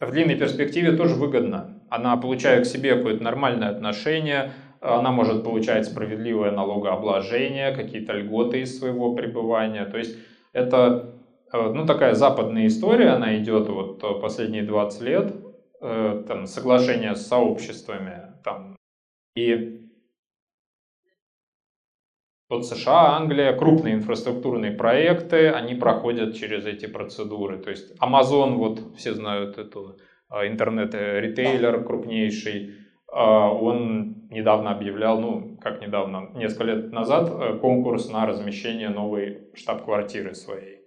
Speaker 2: в длинной перспективе тоже выгодно. Она получает к себе какое-то нормальное отношение, она может получать справедливое налогообложение, какие-то льготы из своего пребывания. То есть это э, ну, такая западная история, она идет вот последние 20 лет, э, там, соглашение с сообществами. Там, и вот США, Англия, крупные инфраструктурные проекты, они проходят через эти процедуры. То есть Amazon, вот все знают эту а, интернет-ритейлер крупнейший, а, он недавно объявлял, ну, как недавно, несколько лет назад, э, конкурс на размещение новой штаб-квартиры своей.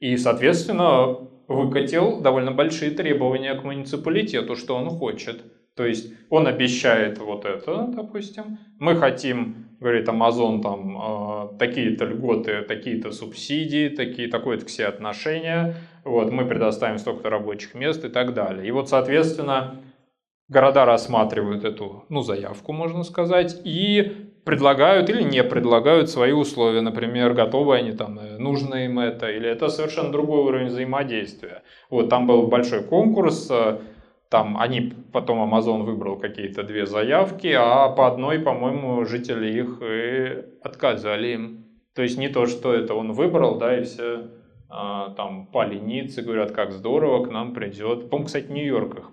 Speaker 2: И, соответственно, выкатил довольно большие требования к муниципалитету, что он хочет. То есть он обещает вот это, допустим. Мы хотим, говорит Amazon, там э, такие-то льготы, такие-то субсидии, такие, такое-то все отношения. Вот, мы предоставим столько-то рабочих мест и так далее. И вот, соответственно, города рассматривают эту, ну, заявку, можно сказать, и предлагают или не предлагают свои условия. Например, готовы они там, э, нужно им это, или это совершенно другой уровень взаимодействия. Вот там был большой конкурс, э, там они, потом Amazon выбрал какие-то две заявки, а по одной, по-моему, жители их и отказали им. То есть не то, что это он выбрал, да, и все а, там полениться, говорят, как здорово, к нам придет. По-моему, кстати, Нью-Йорк их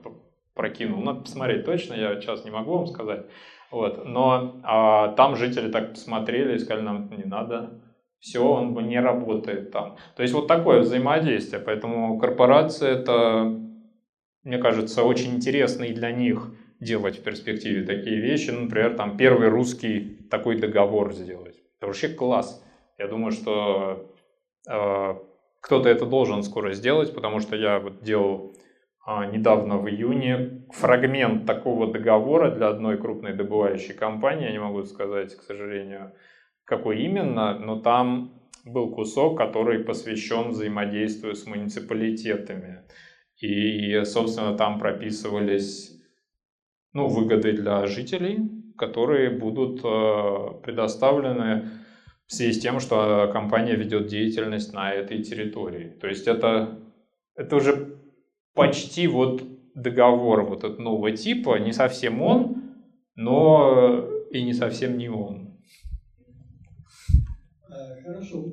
Speaker 2: прокинул. Надо посмотреть точно, я сейчас не могу вам сказать. Вот. Но а, там жители так посмотрели и сказали, нам не надо, все, он не работает там. То есть вот такое взаимодействие. Поэтому корпорация это, мне кажется, очень интересно и для них делать в перспективе такие вещи. Ну, например, там первый русский такой договор сделать. Это вообще класс. Я думаю, что э, кто-то это должен скоро сделать, потому что я вот делал а, недавно в июне фрагмент такого договора для одной крупной добывающей компании, я не могу сказать, к сожалению, какой именно, но там был кусок, который посвящен взаимодействию с муниципалитетами. И, собственно, там прописывались ну, выгоды для жителей, которые будут э, предоставлены в связи с тем, что компания ведет деятельность на этой территории. То есть это, это уже почти вот договор вот от нового типа, не совсем он, но и не совсем не он.
Speaker 1: Э, хорошо.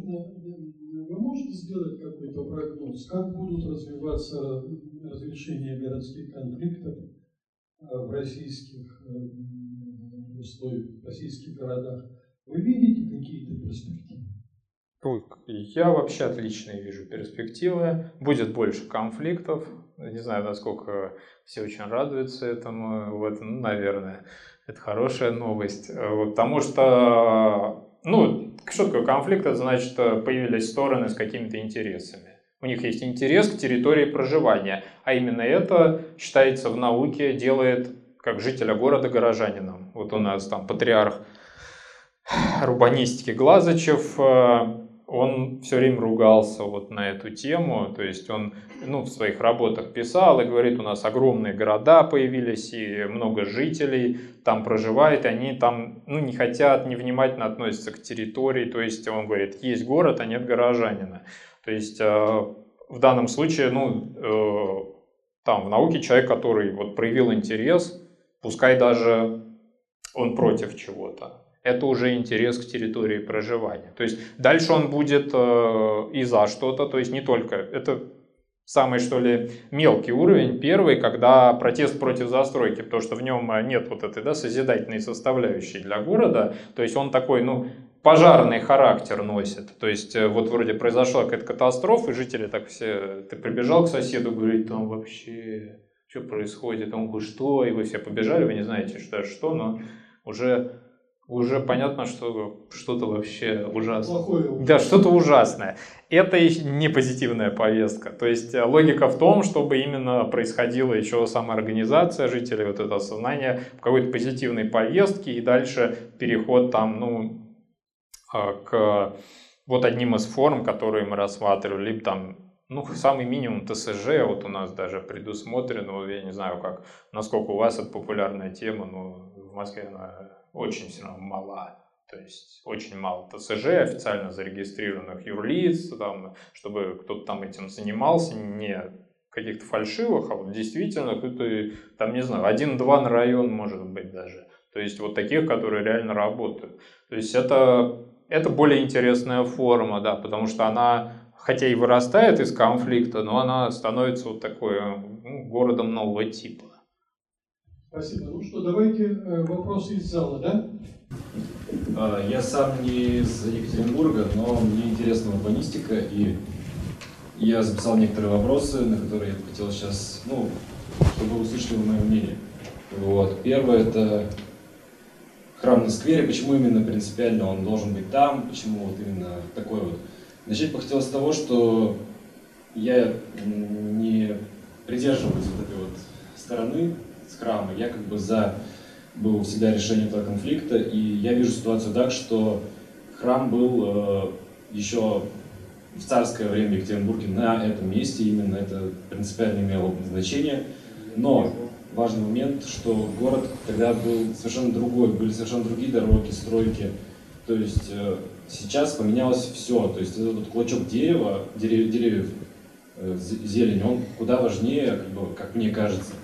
Speaker 1: Сделать какой-то прогноз, как будут развиваться разрешения городских конфликтов э, в российских э, условиях, в российских городах? Вы видите какие-то перспективы?
Speaker 2: Я вообще отличные вижу перспективы. Будет больше конфликтов, не знаю, насколько все очень радуются этому. Вот, ну, наверное, это хорошая новость. Потому что, ну, что такое конфликт? Это значит, появились стороны с какими-то интересами. У них есть интерес к территории проживания. А именно это, считается, в науке делает как жителя города горожанином. Вот у нас там патриарх урбанистики Глазачев, он все время ругался вот на эту тему, то есть он ну, в своих работах писал и говорит, у нас огромные города появились и много жителей там проживает, и они там ну, не хотят, невнимательно относятся к территории, то есть он говорит, есть город, а нет горожанина. То есть э, в данном случае, ну, э, там в науке человек, который вот проявил интерес, пускай даже он против чего-то, это уже интерес к территории проживания. То есть дальше он будет э, и за что-то, то есть не только, это самый что ли мелкий уровень, первый, когда протест против застройки, потому что в нем э, нет вот этой да, созидательной составляющей для города, то есть он такой, ну, пожарный характер носит. То есть э, вот вроде произошла какая-то катастрофа, и жители так все, ты прибежал к соседу, говорит, там вообще, что происходит, он говорит, что, и вы все побежали, вы не знаете, что, что, но уже уже понятно, что что-то вообще ужасное.
Speaker 1: Плохое.
Speaker 2: Да, что-то ужасное. Это не позитивная повестка. То есть э, логика в том, чтобы именно происходила еще самоорганизация жителей, вот это осознание в какой-то позитивной повестке и дальше переход там, ну, а, к вот одним из форм, которые мы рассматривали, либо там ну, самый минимум ТСЖ вот у нас даже предусмотрено, я не знаю, как, насколько у вас это популярная тема, но в Москве она очень все равно мала. То есть очень мало ТСЖ, официально зарегистрированных юрлиц, там, чтобы кто-то там этим занимался, не каких-то фальшивых, а вот действительно кто-то, там, не знаю, один-два на район может быть даже. То есть вот таких, которые реально работают. То есть это, это более интересная форма, да, потому что она, хотя и вырастает из конфликта, но она становится вот такой ну, городом нового типа.
Speaker 1: Спасибо. Ну что, давайте э, вопросы из зала, да?
Speaker 3: А, я сам не из Екатеринбурга, но мне интересна урбанистика, и я записал некоторые вопросы, на которые я хотел сейчас, ну, чтобы вы услышали мое мнение. Вот. Первое это храм на сквере. Почему именно принципиально он должен быть там? Почему вот именно такой вот? Начать бы хотелось с того, что я не придерживаюсь вот этой вот стороны с храма. Я как бы за был всегда решение этого конфликта, и я вижу ситуацию так, что храм был э, еще в царское время в Екатеринбурге на этом месте, именно это принципиально имело значение. Но важный момент, что город тогда был совершенно другой, были совершенно другие дороги, стройки. То есть э, сейчас поменялось все. То есть этот вот клочок дерева, дерев, деревьев, э, зелень, он куда важнее, как, бы, как мне кажется,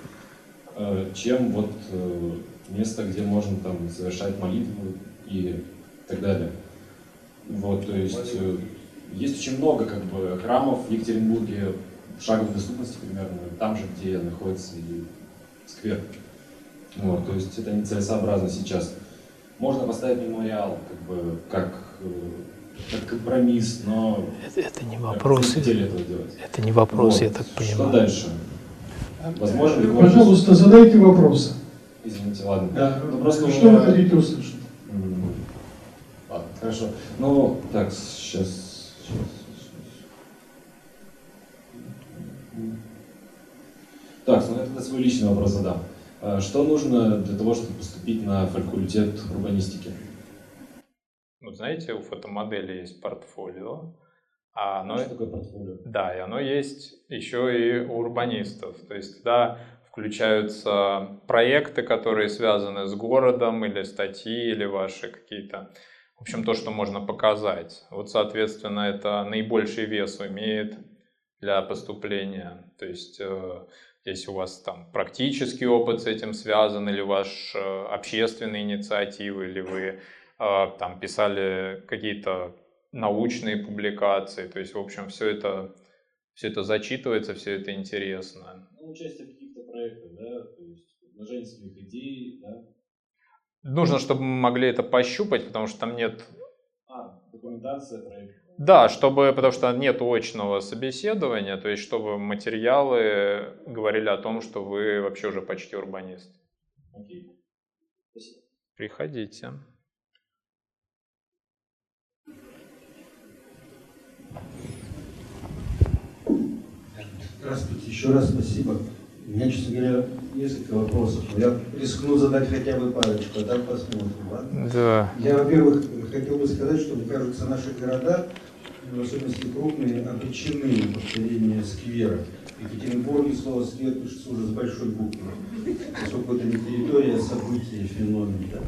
Speaker 3: чем вот э, место, где можно там совершать молитву и так далее. Вот, то есть э, есть очень много как бы храмов в Екатеринбурге в шаговой доступности примерно, там же, где находится и сквер. Вот, то есть это нецелесообразно сейчас. Можно поставить мемориал, как бы, как, э, как компромисс, но
Speaker 4: это, это не вопрос.
Speaker 3: Делать.
Speaker 4: Это не вопрос,
Speaker 3: вот.
Speaker 4: я так понимаю.
Speaker 3: Что дальше? Возможно ли
Speaker 1: Пожалуйста, задайте вопросы.
Speaker 3: Извините, ладно.
Speaker 1: Да.
Speaker 3: Ну, просто
Speaker 1: что
Speaker 3: меня...
Speaker 1: вы хотите услышать?
Speaker 3: Ладно, хорошо. Ну, так, сейчас, сейчас. Так, ну это свой личный вопрос задам. А что нужно для того, чтобы поступить на факультет урбанистики?
Speaker 2: Ну, знаете, у фотомодели есть портфолио. А оно...
Speaker 3: Что такое портфолио?
Speaker 2: Да, и оно есть еще и у урбанистов. То есть туда включаются проекты, которые связаны с городом, или статьи, или ваши какие-то, в общем, то, что можно показать. Вот, соответственно, это наибольший вес имеет для поступления. То есть э, если у вас там практический опыт с этим связан, или ваш э, общественные инициативы, или вы э, там писали какие-то научные публикации, то есть, в общем, все это, все это зачитывается, все это интересно.
Speaker 3: Ну, участие в каких-то проектах, да, то есть умножение своих идей, да.
Speaker 2: Нужно, чтобы мы могли это пощупать, потому что там нет...
Speaker 3: А, документация проекта.
Speaker 2: Да, чтобы, потому что нет очного собеседования, то есть чтобы материалы говорили о том, что вы вообще уже почти урбанист.
Speaker 3: Окей. Спасибо.
Speaker 2: Приходите.
Speaker 5: Здравствуйте, еще раз спасибо. У меня, честно говоря, несколько вопросов. Я рискну задать хотя бы парочку, а там посмотрим. Ладно?
Speaker 2: Да.
Speaker 5: Я, во-первых, хотел бы сказать, что, мне кажется, наши города, в особенности крупные, обречены на повторение сквера. Екатеринбурге слово «сквер» пишется уже с большой буквы, поскольку это не территория, а событие, феномен. Да?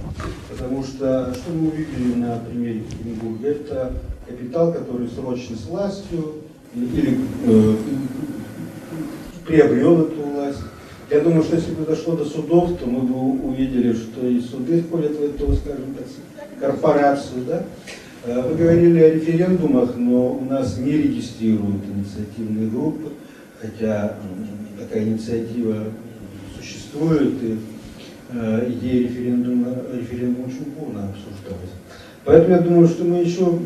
Speaker 5: Потому что, что мы увидели на примере Екатеринбурга, это капитал, который срочно с властью, или э, приобрел эту власть. Я думаю, что если бы дошло до судов, то мы бы увидели, что и суды входят в эту, скажем так, корпорацию. Да? Вы говорили о референдумах, но у нас не регистрируют инициативные группы, хотя такая инициатива существует, и э, идея референдума, референдума очень полно обсуждалась. Поэтому я думаю, что мы еще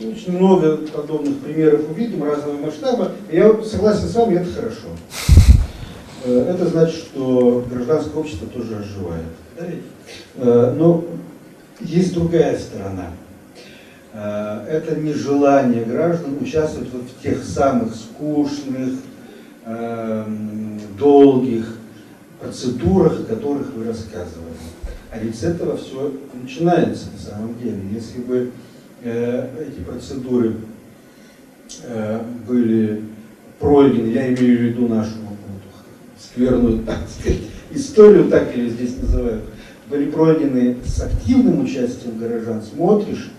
Speaker 5: очень много подобных примеров увидим разного масштаба. И я согласен с вами, это хорошо. Это значит, что гражданское общество тоже оживает. Да? Но есть другая сторона. Это нежелание граждан участвовать вот в тех самых скучных, долгих процедурах, о которых вы рассказывали. А ведь с этого все начинается на самом деле. Если бы э, эти процедуры э, были пройдены, я имею в виду нашу вот, скверную, так сказать, историю, так ее здесь называют, были пройдены с активным участием горожан, смотришь,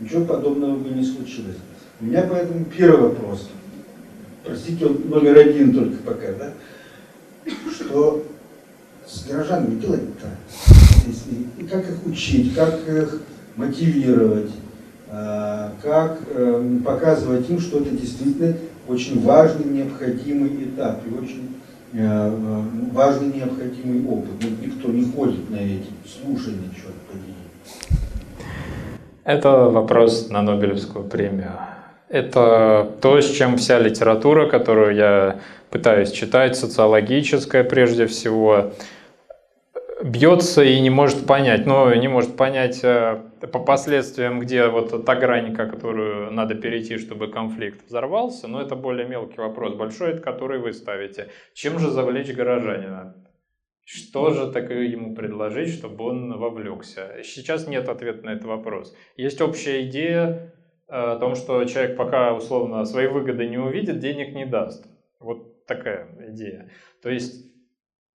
Speaker 5: ничего подобного бы не случилось. У меня поэтому первый вопрос, простите, он номер один только пока, да, что с горожанами делать-то? Как их учить, как их мотивировать, как показывать им, что это действительно очень важный, необходимый этап и очень важный, необходимый опыт. Но никто не ходит на эти слушания, черт подери.
Speaker 2: Это вопрос на Нобелевскую премию. Это то, с чем вся литература, которую я пытаюсь читать, социологическая прежде всего, бьется и не может понять, но не может понять э, по последствиям, где вот та грань, которую надо перейти, чтобы конфликт взорвался, но это более мелкий вопрос. Большой, это который вы ставите. Чем же завлечь горожанина? Что же такое ему предложить, чтобы он вовлекся? Сейчас нет ответа на этот вопрос. Есть общая идея о том, что человек пока условно свои выгоды не увидит, денег не даст. Вот такая идея. То есть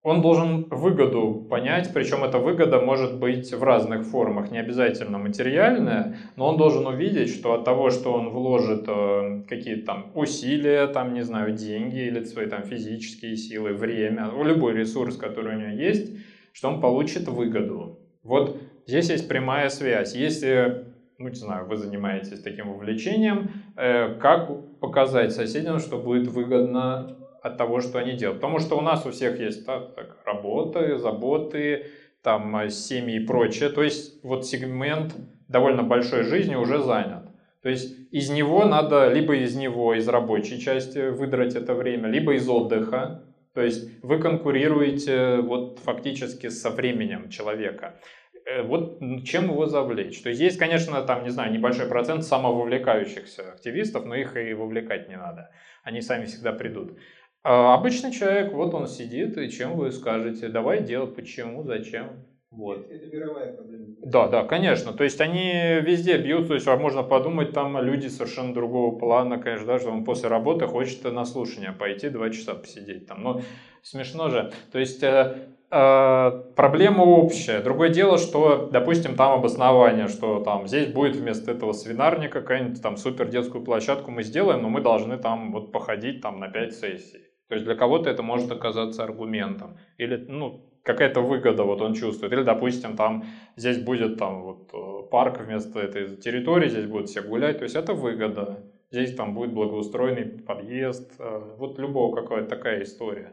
Speaker 2: он должен выгоду понять, причем эта выгода может быть в разных формах, не обязательно материальная, но он должен увидеть, что от того, что он вложит э, какие-то там усилия, там, не знаю, деньги или свои там физические силы, время, любой ресурс, который у него есть, что он получит выгоду. Вот здесь есть прямая связь. Если, ну, не знаю, вы занимаетесь таким увлечением, э, как показать соседям, что будет выгодно от того, что они делают. Потому что у нас у всех есть так, так, работы, заботы, там, э, семьи и прочее. То есть вот сегмент довольно большой жизни уже занят. То есть из него надо, либо из него, из рабочей части выдрать это время, либо из отдыха. То есть вы конкурируете вот фактически со временем человека. Э, вот чем его завлечь? То есть есть, конечно, там, не знаю, небольшой процент самововлекающихся активистов, но их и вовлекать не надо. Они сами всегда придут. А обычный человек, вот он сидит, и чем вы скажете, давай делать, почему, зачем. Вот.
Speaker 5: Это мировая проблема.
Speaker 2: Да, да, конечно. То есть они везде бьют, то есть а можно подумать, там люди совершенно другого плана, конечно, да, что он после работы хочет на слушание пойти, два часа посидеть там. Но смешно же. То есть э, проблема общая. Другое дело, что, допустим, там обоснование, что там здесь будет вместо этого свинарника какая-нибудь там супер детскую площадку мы сделаем, но мы должны там вот походить там на 5 сессий. То есть для кого-то это может оказаться аргументом. Или, ну, какая-то выгода вот он чувствует. Или, допустим, там здесь будет там вот э, парк вместо этой территории, здесь будут все гулять. То есть это выгода. Здесь там будет благоустроенный подъезд. Э, вот любого какая-то такая история.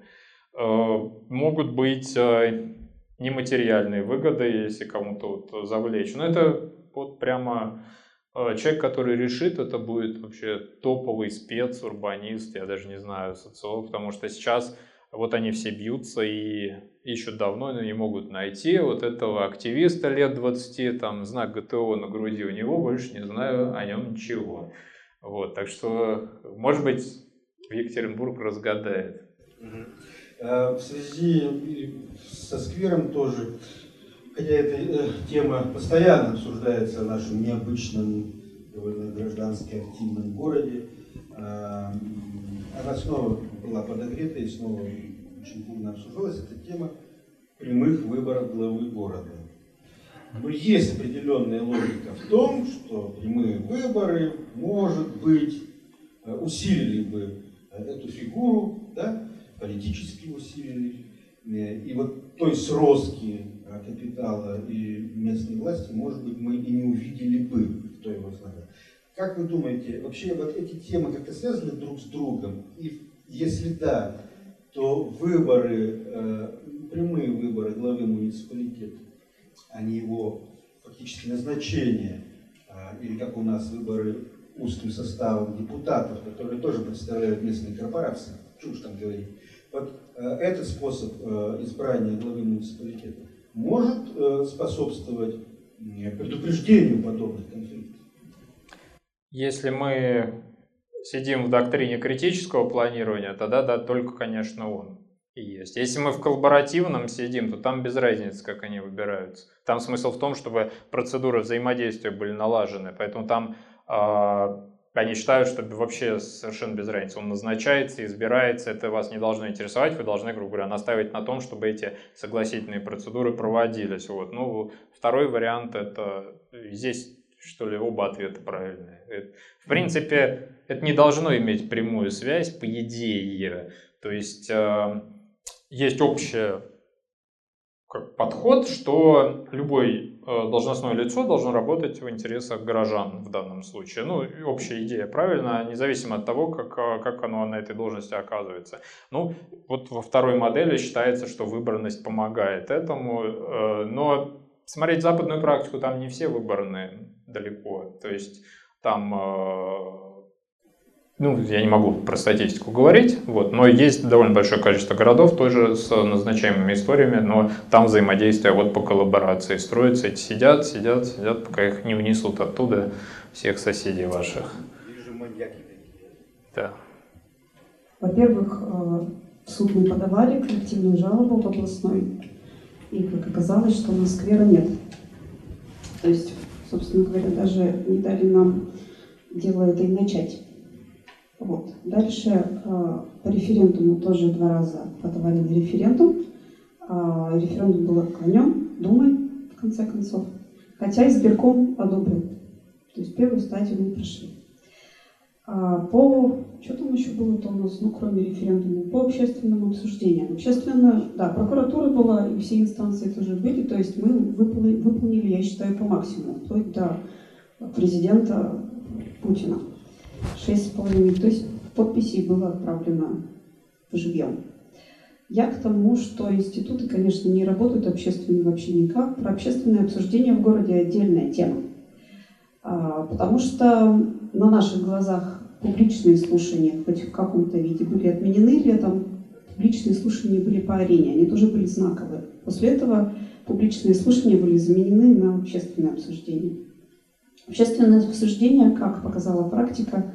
Speaker 2: Э, могут быть нематериальные выгоды, если кому-то вот завлечь. Но это вот прямо Э, человек, который решит, это будет вообще топовый спец, урбанист, я даже не знаю, социолог, потому что сейчас вот они все бьются и ищут давно, но не могут найти вот этого активиста лет 20, там знак ГТО на груди у него, больше не знаю о нем ничего. Вот, так что, может быть, в Екатеринбург разгадает.
Speaker 5: Э, в связи со сквером тоже хотя эта э, тема постоянно обсуждается в нашем необычном, довольно граждански активном городе, э, она снова была подогрета и снова очень бурно обсуждалась. Это тема прямых выборов главы города. Но есть определенная логика в том, что прямые выборы, может быть, усилили бы эту фигуру, да, политически усилили. И вот той сроски капитала и местной власти, может быть, мы и не увидели бы в той его основе. Как вы думаете, вообще вот эти темы как-то связаны друг с другом? И если да, то выборы, э, прямые выборы главы муниципалитета, а не его фактически назначение, э, или как у нас выборы узким составом депутатов, которые тоже представляют местные корпорации, чушь там говорить. Вот э, этот способ э, избрания главы муниципалитета может э, способствовать предупреждению подобных конфликтов.
Speaker 2: Если мы сидим в доктрине критического планирования, тогда да, только, конечно, он и есть. Если мы в коллаборативном сидим, то там без разницы, как они выбираются. Там смысл в том, чтобы процедуры взаимодействия были налажены, поэтому там э, они считают, что вообще совершенно без разницы. Он назначается, избирается, это вас не должно интересовать, вы должны, грубо говоря, наставить на том, чтобы эти согласительные процедуры проводились. Вот. Ну, второй вариант это здесь что ли, оба ответа правильные. В принципе, это не должно иметь прямую связь, по идее. То есть, э, есть общая как подход, что любой э, должностное лицо должно работать в интересах горожан в данном случае. Ну, общая идея правильно, независимо от того, как, э, как оно на этой должности оказывается. Ну, вот во второй модели считается, что выборность помогает этому, э, но смотреть западную практику, там не все выборные далеко. То есть там ну, я не могу про статистику говорить, вот, но есть довольно большое количество городов тоже с назначаемыми историями, но там взаимодействие вот по коллаборации строится, эти сидят, сидят, сидят, пока их не внесут оттуда всех соседей ваших.
Speaker 5: Вижу маньяки такие.
Speaker 2: Да.
Speaker 6: Во-первых, э, в суд мы подавали коллективную жалобу в областной, и как оказалось, что у нас сквера нет. То есть, собственно говоря, даже не дали нам дело это и начать. Вот. Дальше э, по референдуму тоже два раза подавали референдум. А референдум был отклонен Думой, в конце концов. Хотя избирком одобрил. То есть первую стадию мы прошли. А по, что там еще было-то у нас, ну, кроме референдума, по общественным обсуждениям. Общественно, да, прокуратура была, и все инстанции тоже были, то есть мы выполнили, выполнили я считаю, по максимуму, вплоть до президента Путина. Шесть с половиной, то есть подписей было отправлено живьем. Я к тому, что институты, конечно, не работают общественные вообще никак. Про общественное обсуждение в городе отдельная тема. А, потому что на наших глазах публичные слушания, хоть в каком-то виде, были отменены летом, публичные слушания были по арене, они тоже были знаковые. После этого публичные слушания были заменены на общественное обсуждение. Общественное обсуждение, как показала практика,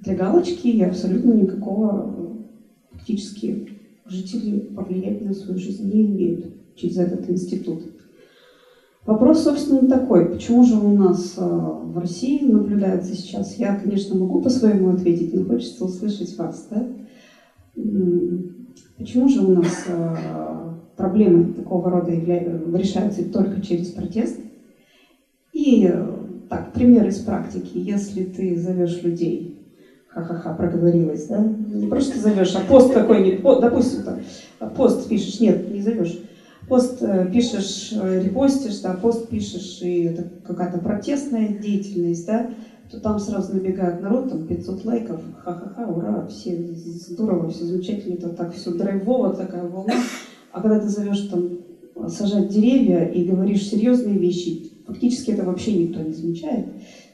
Speaker 6: для галочки и абсолютно никакого фактически жители повлиять на свою жизнь не имеют через этот институт. Вопрос, собственно, такой, почему же у нас э, в России наблюдается сейчас, я, конечно, могу по-своему ответить, но хочется услышать вас, да? Почему же у нас э, проблемы такого рода решаются только через протест? И так, пример из практики. Если ты зовешь людей, ха-ха-ха, проговорилась, да? Не просто зовешь, а пост какой-нибудь, допустим, пост пишешь, нет, не зовешь пост э, пишешь, э, репостишь, да, пост пишешь, и это какая-то протестная деятельность, да, то там сразу набегает народ, там 500 лайков, ха-ха-ха, ура, все здорово, все замечательно, это так все драйвово, такая волна. А когда ты зовешь там сажать деревья и говоришь серьезные вещи, фактически это вообще никто не замечает.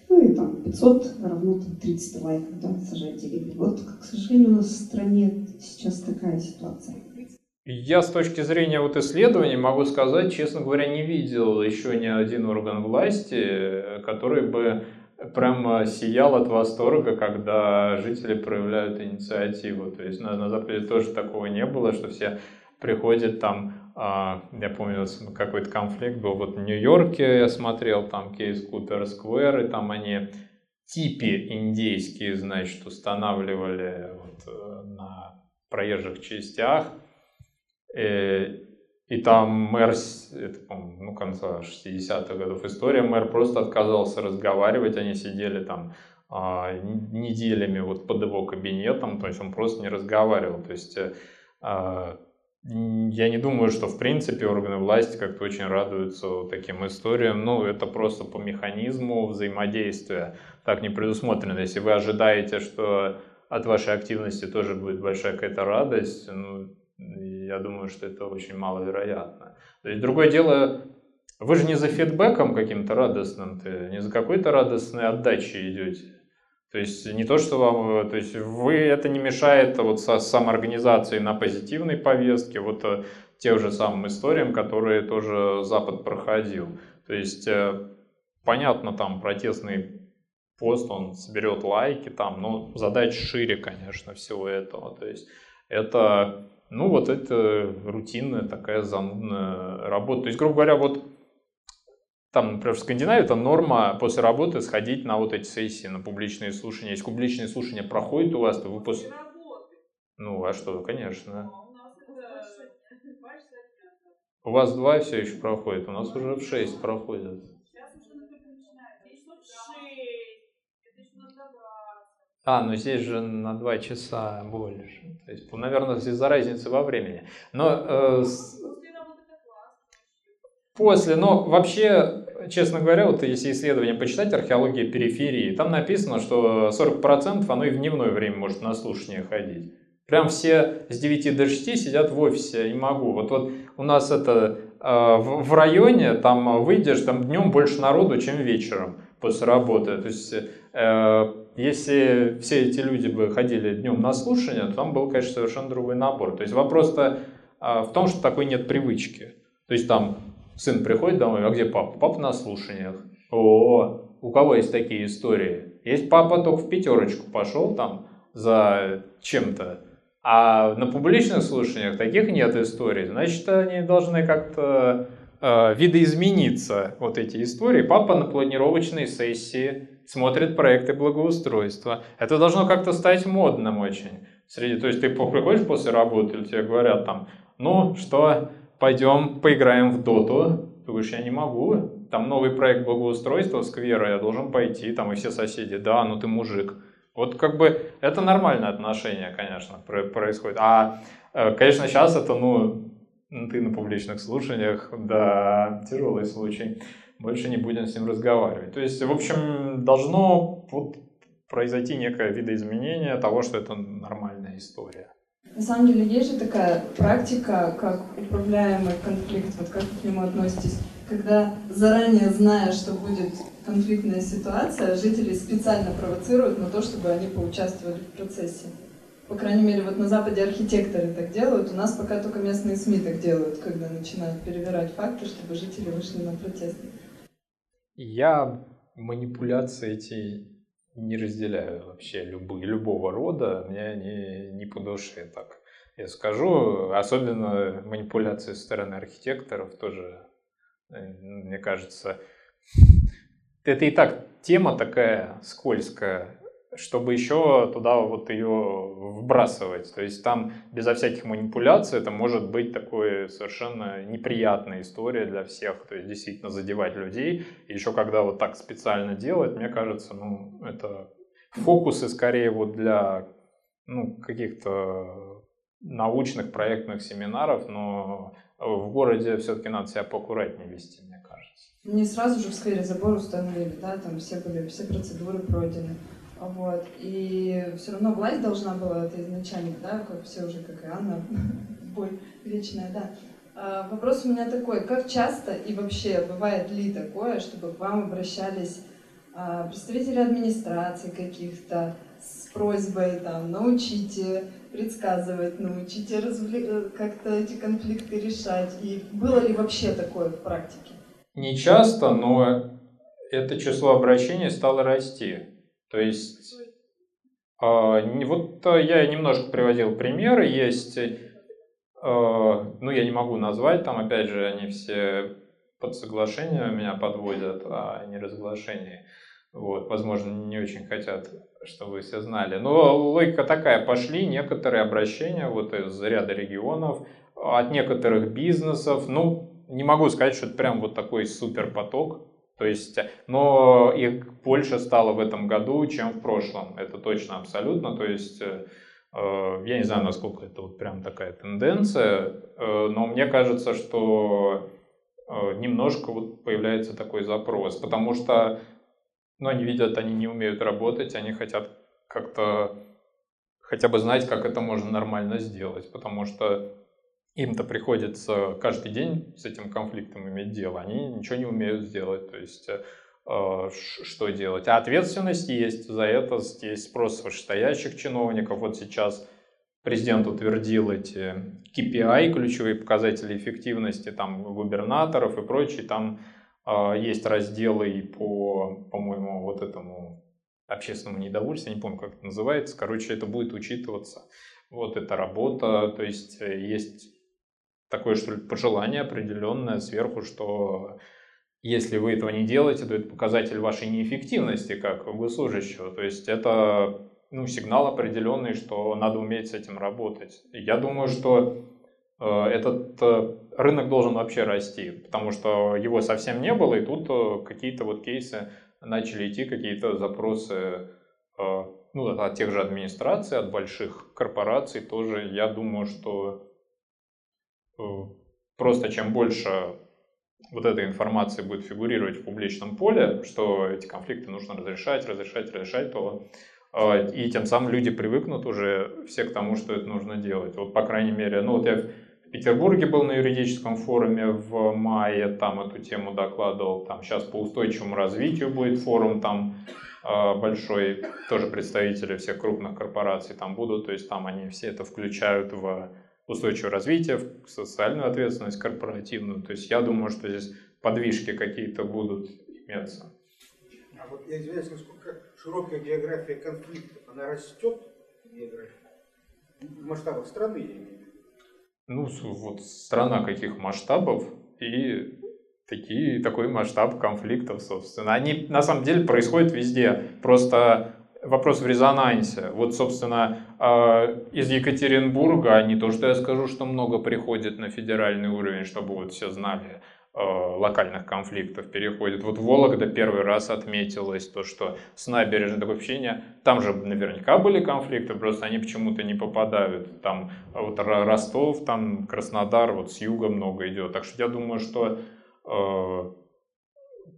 Speaker 6: Ну и там 500 равно там, 30 лайков, да, сажать деревья. Вот, к сожалению, у нас в стране сейчас такая ситуация.
Speaker 2: Я с точки зрения вот исследований могу сказать, честно говоря, не видел еще ни один орган власти, который бы прям сиял от восторга, когда жители проявляют инициативу. То есть на, на Западе тоже такого не было, что все приходят там, я помню, какой-то конфликт был. Вот в Нью-Йорке, я смотрел там кейс Купер Сквер, и там они типи индейские, значит, устанавливали вот э, на проезжих частях, Э, и там мэр, это, ну, конца 60-х годов история, мэр просто отказался разговаривать, они сидели там а, неделями вот под его кабинетом, то есть он просто не разговаривал. То есть э, а, я не думаю, что в принципе органы власти как-то очень радуются таким историям. Ну, это просто по механизму взаимодействия так не предусмотрено. Если вы ожидаете, что от вашей активности тоже будет большая какая-то радость, ну, я думаю, что это очень маловероятно. То есть другое дело, вы же не за фидбэком каким-то радостным, ты не за какой-то радостной отдачей идете. То есть не то, что вам, то есть вы это не мешает вот со самоорганизацией на позитивной повестке, вот э, тем же самым историям, которые тоже Запад проходил. То есть э, понятно, там протестный пост, он соберет лайки, там, но задача шире, конечно, всего этого. То есть это ну, вот это рутинная такая занудная работа. То есть, грубо говоря, вот там, например, в Скандинавии это норма после работы сходить на вот эти сессии, на публичные слушания. Если публичные слушания проходят у вас, то вы после... Ну, а что, конечно. У вас два все еще проходит, у нас уже в шесть проходят. А, ну здесь же на два часа больше. То есть, наверное, из-за разницы во времени. Но э, после, но вообще, честно говоря, вот если исследование почитать, археология периферии, там написано, что 40% оно и в дневное время может на слушание ходить. Прям все с 9 до 6 сидят в офисе, не могу. Вот, вот у нас это э, в, районе, там выйдешь, там днем больше народу, чем вечером после работы. То есть э, если все эти люди бы ходили днем на слушание, то там был, конечно, совершенно другой набор. То есть вопрос-то а, в том, что такой нет привычки. То есть там сын приходит домой, а где папа? Папа на слушаниях. О, у кого есть такие истории? Есть папа только в пятерочку пошел там за чем-то, а на публичных слушаниях таких нет историй. Значит, они должны как-то э, видоизмениться, вот эти истории. Папа на планировочной сессии смотрит проекты благоустройства. Это должно как-то стать модным очень. Среди, то есть ты приходишь после работы, или тебе говорят там, ну что, пойдем поиграем в доту. Ты говоришь, я не могу, там новый проект благоустройства сквера, я должен пойти, там и все соседи, да, ну ты мужик. Вот как бы это нормальное отношение, конечно, происходит. А, э, конечно, сейчас это, ну, ты на публичных слушаниях, да, тяжелый случай. Больше не будем с ним разговаривать. То есть, в общем, должно вот произойти некое видоизменение того, что это нормальная история.
Speaker 7: На самом деле есть же такая практика, как управляемый конфликт, вот как вы к нему относитесь, когда заранее зная, что будет конфликтная ситуация, жители специально провоцируют на то, чтобы они поучаствовали в процессе. По крайней мере, вот на Западе архитекторы так делают, у нас пока только местные СМИ так делают, когда начинают перевирать факты, чтобы жители вышли на протест.
Speaker 2: Я манипуляции эти не разделяю вообще любые, любого рода, мне они не по душе так. Я скажу, особенно манипуляции со стороны архитекторов тоже, э, мне кажется, это и так тема такая скользкая, чтобы еще туда вот ее вбрасывать. То есть там безо всяких манипуляций это может быть такой совершенно неприятная история для всех. То есть действительно задевать людей. И еще когда вот так специально делать, мне кажется, ну это фокусы скорее вот для ну, каких-то научных проектных семинаров, но в городе все-таки надо себя поаккуратнее вести, мне кажется.
Speaker 7: Не сразу же в сквере забор установили, да, там все были, все процедуры пройдены. Вот. И все равно власть должна была это изначально, да, как все уже, как и Анна, боль вечная, да. А, вопрос у меня такой, как часто и вообще бывает ли такое, чтобы к вам обращались а, представители администрации каких-то с просьбой там научите предсказывать, научите развле... как-то эти конфликты решать. И было ли вообще такое в практике?
Speaker 2: Не часто, но это число обращений стало расти. То есть, а, вот а, я немножко приводил примеры, есть, а, ну я не могу назвать, там опять же они все под соглашение меня подводят, а не разглашение. Вот, возможно, не очень хотят, чтобы вы все знали. Но логика такая, пошли некоторые обращения вот из ряда регионов, от некоторых бизнесов. Ну, не могу сказать, что это прям вот такой супер поток, то есть, но их больше стало в этом году, чем в прошлом. Это точно абсолютно. То есть, э, я не знаю, насколько это вот прям такая тенденция, э, но мне кажется, что э, немножко вот появляется такой запрос, потому что ну, они видят, они не умеют работать, они хотят как-то хотя бы знать, как это можно нормально сделать, потому что им-то приходится каждый день с этим конфликтом иметь дело, они ничего не умеют сделать, то есть э, что делать. А ответственность есть за это, есть спрос вышестоящих чиновников. Вот сейчас президент утвердил эти KPI, ключевые показатели эффективности там, губернаторов и прочее. Там э, есть разделы и по, по-моему, вот этому общественному недовольствию, не помню, как это называется. Короче, это будет учитываться. Вот эта работа, то есть э, есть такое, что ли, пожелание определенное сверху, что если вы этого не делаете, то это показатель вашей неэффективности как госслужащего. То есть это ну, сигнал определенный, что надо уметь с этим работать. Я думаю, что э, этот э, рынок должен вообще расти, потому что его совсем не было, и тут э, какие-то вот кейсы начали идти, какие-то запросы ну, от тех же администраций, от больших корпораций тоже. Я думаю, что просто чем больше вот этой информации будет фигурировать в публичном поле, что эти конфликты нужно разрешать, разрешать, разрешать, то э, и тем самым люди привыкнут уже все к тому, что это нужно делать. Вот, по крайней мере, ну вот я в Петербурге был на юридическом форуме в мае, там эту тему докладывал, там сейчас по устойчивому развитию будет форум, там а, большой, тоже представители всех крупных корпораций там будут, то есть там они все это включают в устойчивое развитие, социальную ответственность корпоративную. То есть я думаю, что здесь подвижки какие-то будут иметься.
Speaker 8: А вот я извиняюсь, насколько широкая география конфликтов, она растет география? В масштабах страны, я имею в виду.
Speaker 2: Ну, вот страна каких масштабов и такие, такой масштаб конфликтов, собственно. Они на самом деле происходят везде. Просто вопрос в резонансе. Вот, собственно, а, из Екатеринбурга, не то, что я скажу, что много приходит на федеральный уровень, чтобы вот все знали, а, локальных конфликтов переходит. Вот Вологда первый раз отметилась, то, что с набережной такое впечатление, там же наверняка были конфликты, просто они почему-то не попадают. Там вот Ростов, там Краснодар, вот с юга много идет. Так что я думаю, что э,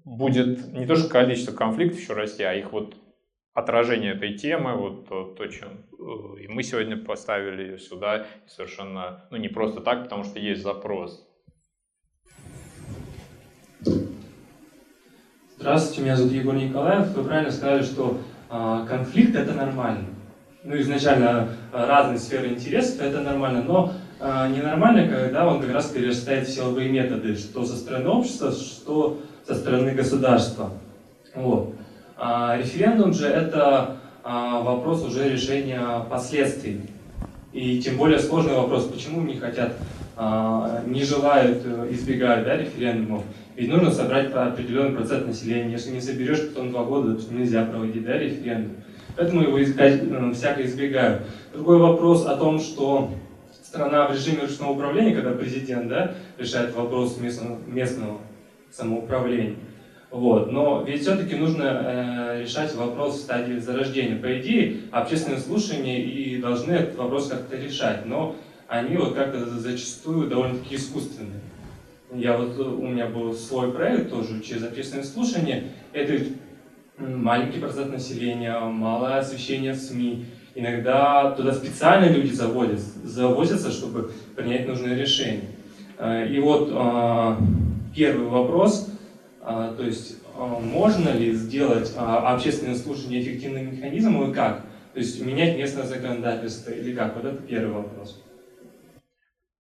Speaker 2: будет не то, что количество конфликтов еще расти, а их вот отражение этой темы, вот то, то чем э, и мы сегодня поставили ее сюда, совершенно, ну не просто так, потому что есть запрос.
Speaker 9: Здравствуйте, меня зовут Егор Николаев. Вы правильно сказали, что э, конфликт это нормально. Ну, изначально э, разные сферы интересов это нормально, но э, ненормально, когда он как раз перерастает силовые методы, что со стороны общества, что со стороны государства. Вот. А референдум же это а, вопрос уже решения последствий. И тем более сложный вопрос, почему не хотят, а, не желают, э, избегают да, референдумов. Ведь нужно собрать определенный процент населения. Если не соберешь потом два года, то нельзя проводить да, референдум. Поэтому его искать, э, всяко избегают. Другой вопрос о том, что страна в режиме ручного управления, когда президент да, решает вопрос местного, местного самоуправления. Вот. Но ведь все-таки нужно э, решать вопрос в стадии зарождения. По идее, общественные слушания и должны этот вопрос как-то решать, но они вот как-то зачастую довольно-таки искусственные. Я вот, у меня был свой проект тоже через общественные слушания. Это маленький процент населения, малое освещение в СМИ. Иногда туда специально люди заводятся, завозятся, чтобы принять нужное решение. Э, и вот э, первый вопрос – то есть а, можно ли сделать а, общественное слушание эффективным механизмом и как? То есть менять местное законодательство или как? Вот это первый вопрос.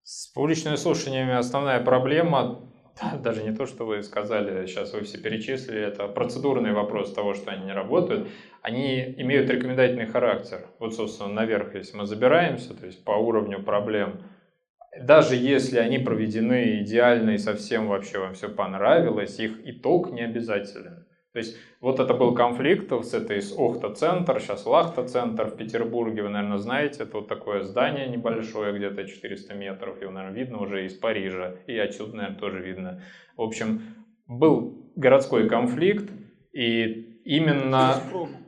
Speaker 2: С публичными слушаниями основная проблема, даже не то, что вы сказали, сейчас вы все перечислили, это процедурный вопрос того, что они не работают, они имеют рекомендательный характер. Вот, собственно, наверх, если мы забираемся, то есть по уровню проблем, даже если они проведены идеально и совсем вообще вам все понравилось, их итог не обязателен. То есть вот это был конфликт с этой с Охта-центр, сейчас Лахта-центр в Петербурге, вы, наверное, знаете, это вот такое здание небольшое, где-то 400 метров, его, наверное, видно уже из Парижа, и отсюда, наверное, тоже видно. В общем, был городской конфликт, и именно...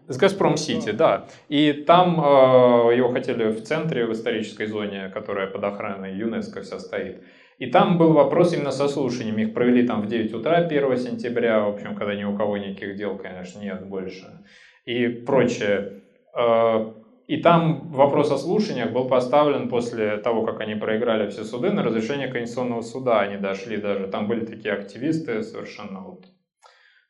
Speaker 2: С Газпром Сити, да. И там э, его хотели в центре, в исторической зоне, которая под охраной ЮНЕСКО вся стоит. И там был вопрос именно со слушаниями. Их провели там в 9 утра 1 сентября, в общем, когда ни у кого никаких дел, конечно, нет больше. И прочее. Э, и там вопрос о слушаниях был поставлен после того, как они проиграли все суды на разрешение Конституционного суда. Они дошли даже, там были такие активисты совершенно вот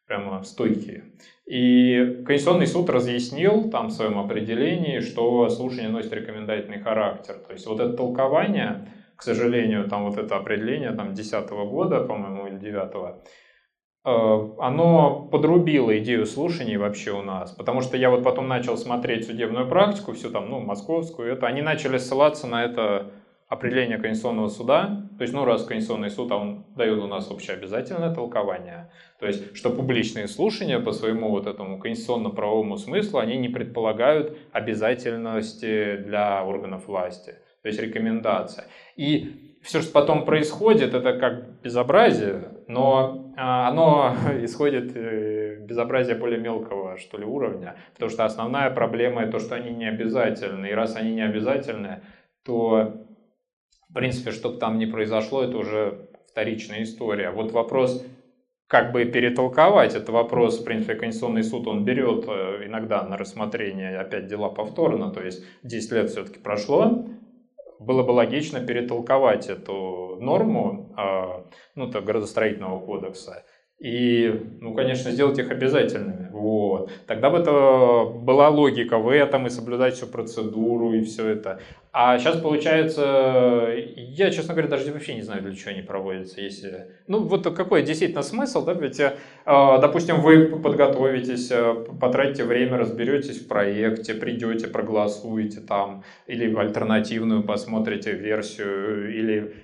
Speaker 2: прямо стойкие. И Конституционный суд разъяснил там в своем определении, что слушание носит рекомендательный характер. То есть вот это толкование, к сожалению, там вот это определение там 10 года, по-моему, или 9 э, оно подрубило идею слушаний вообще у нас, потому что я вот потом начал смотреть судебную практику, всю там, ну, московскую, это, они начали ссылаться на это определение Конституционного суда, то есть, ну, раз Конституционный суд, а он дает у нас общеобязательное толкование, то есть, что публичные слушания по своему вот этому конституционно-правовому смыслу, они не предполагают обязательности для органов власти, то есть рекомендация. И все, что потом происходит, это как безобразие, но а, оно исходит э, безобразие более мелкого, что ли, уровня, потому что основная проблема это то, что они не обязательны, и раз они не обязательны, то в принципе, что бы там ни произошло, это уже вторичная история. Вот вопрос, как бы перетолковать, это вопрос, в принципе, Конституционный суд, он берет э, иногда на рассмотрение опять дела повторно, то есть 10 лет все-таки прошло, было бы логично перетолковать эту норму, а, ну, то, градостроительного кодекса, и, ну, конечно, сделать их обязательными. Вот. Тогда бы это была логика в этом и соблюдать всю процедуру и все это. А сейчас получается, я, честно говоря, даже вообще не знаю, для чего они проводятся. Если... Ну, вот какой действительно смысл, да, ведь, э, допустим, вы подготовитесь, э, потратите время, разберетесь в проекте, придете, проголосуете там, или альтернативную посмотрите версию, или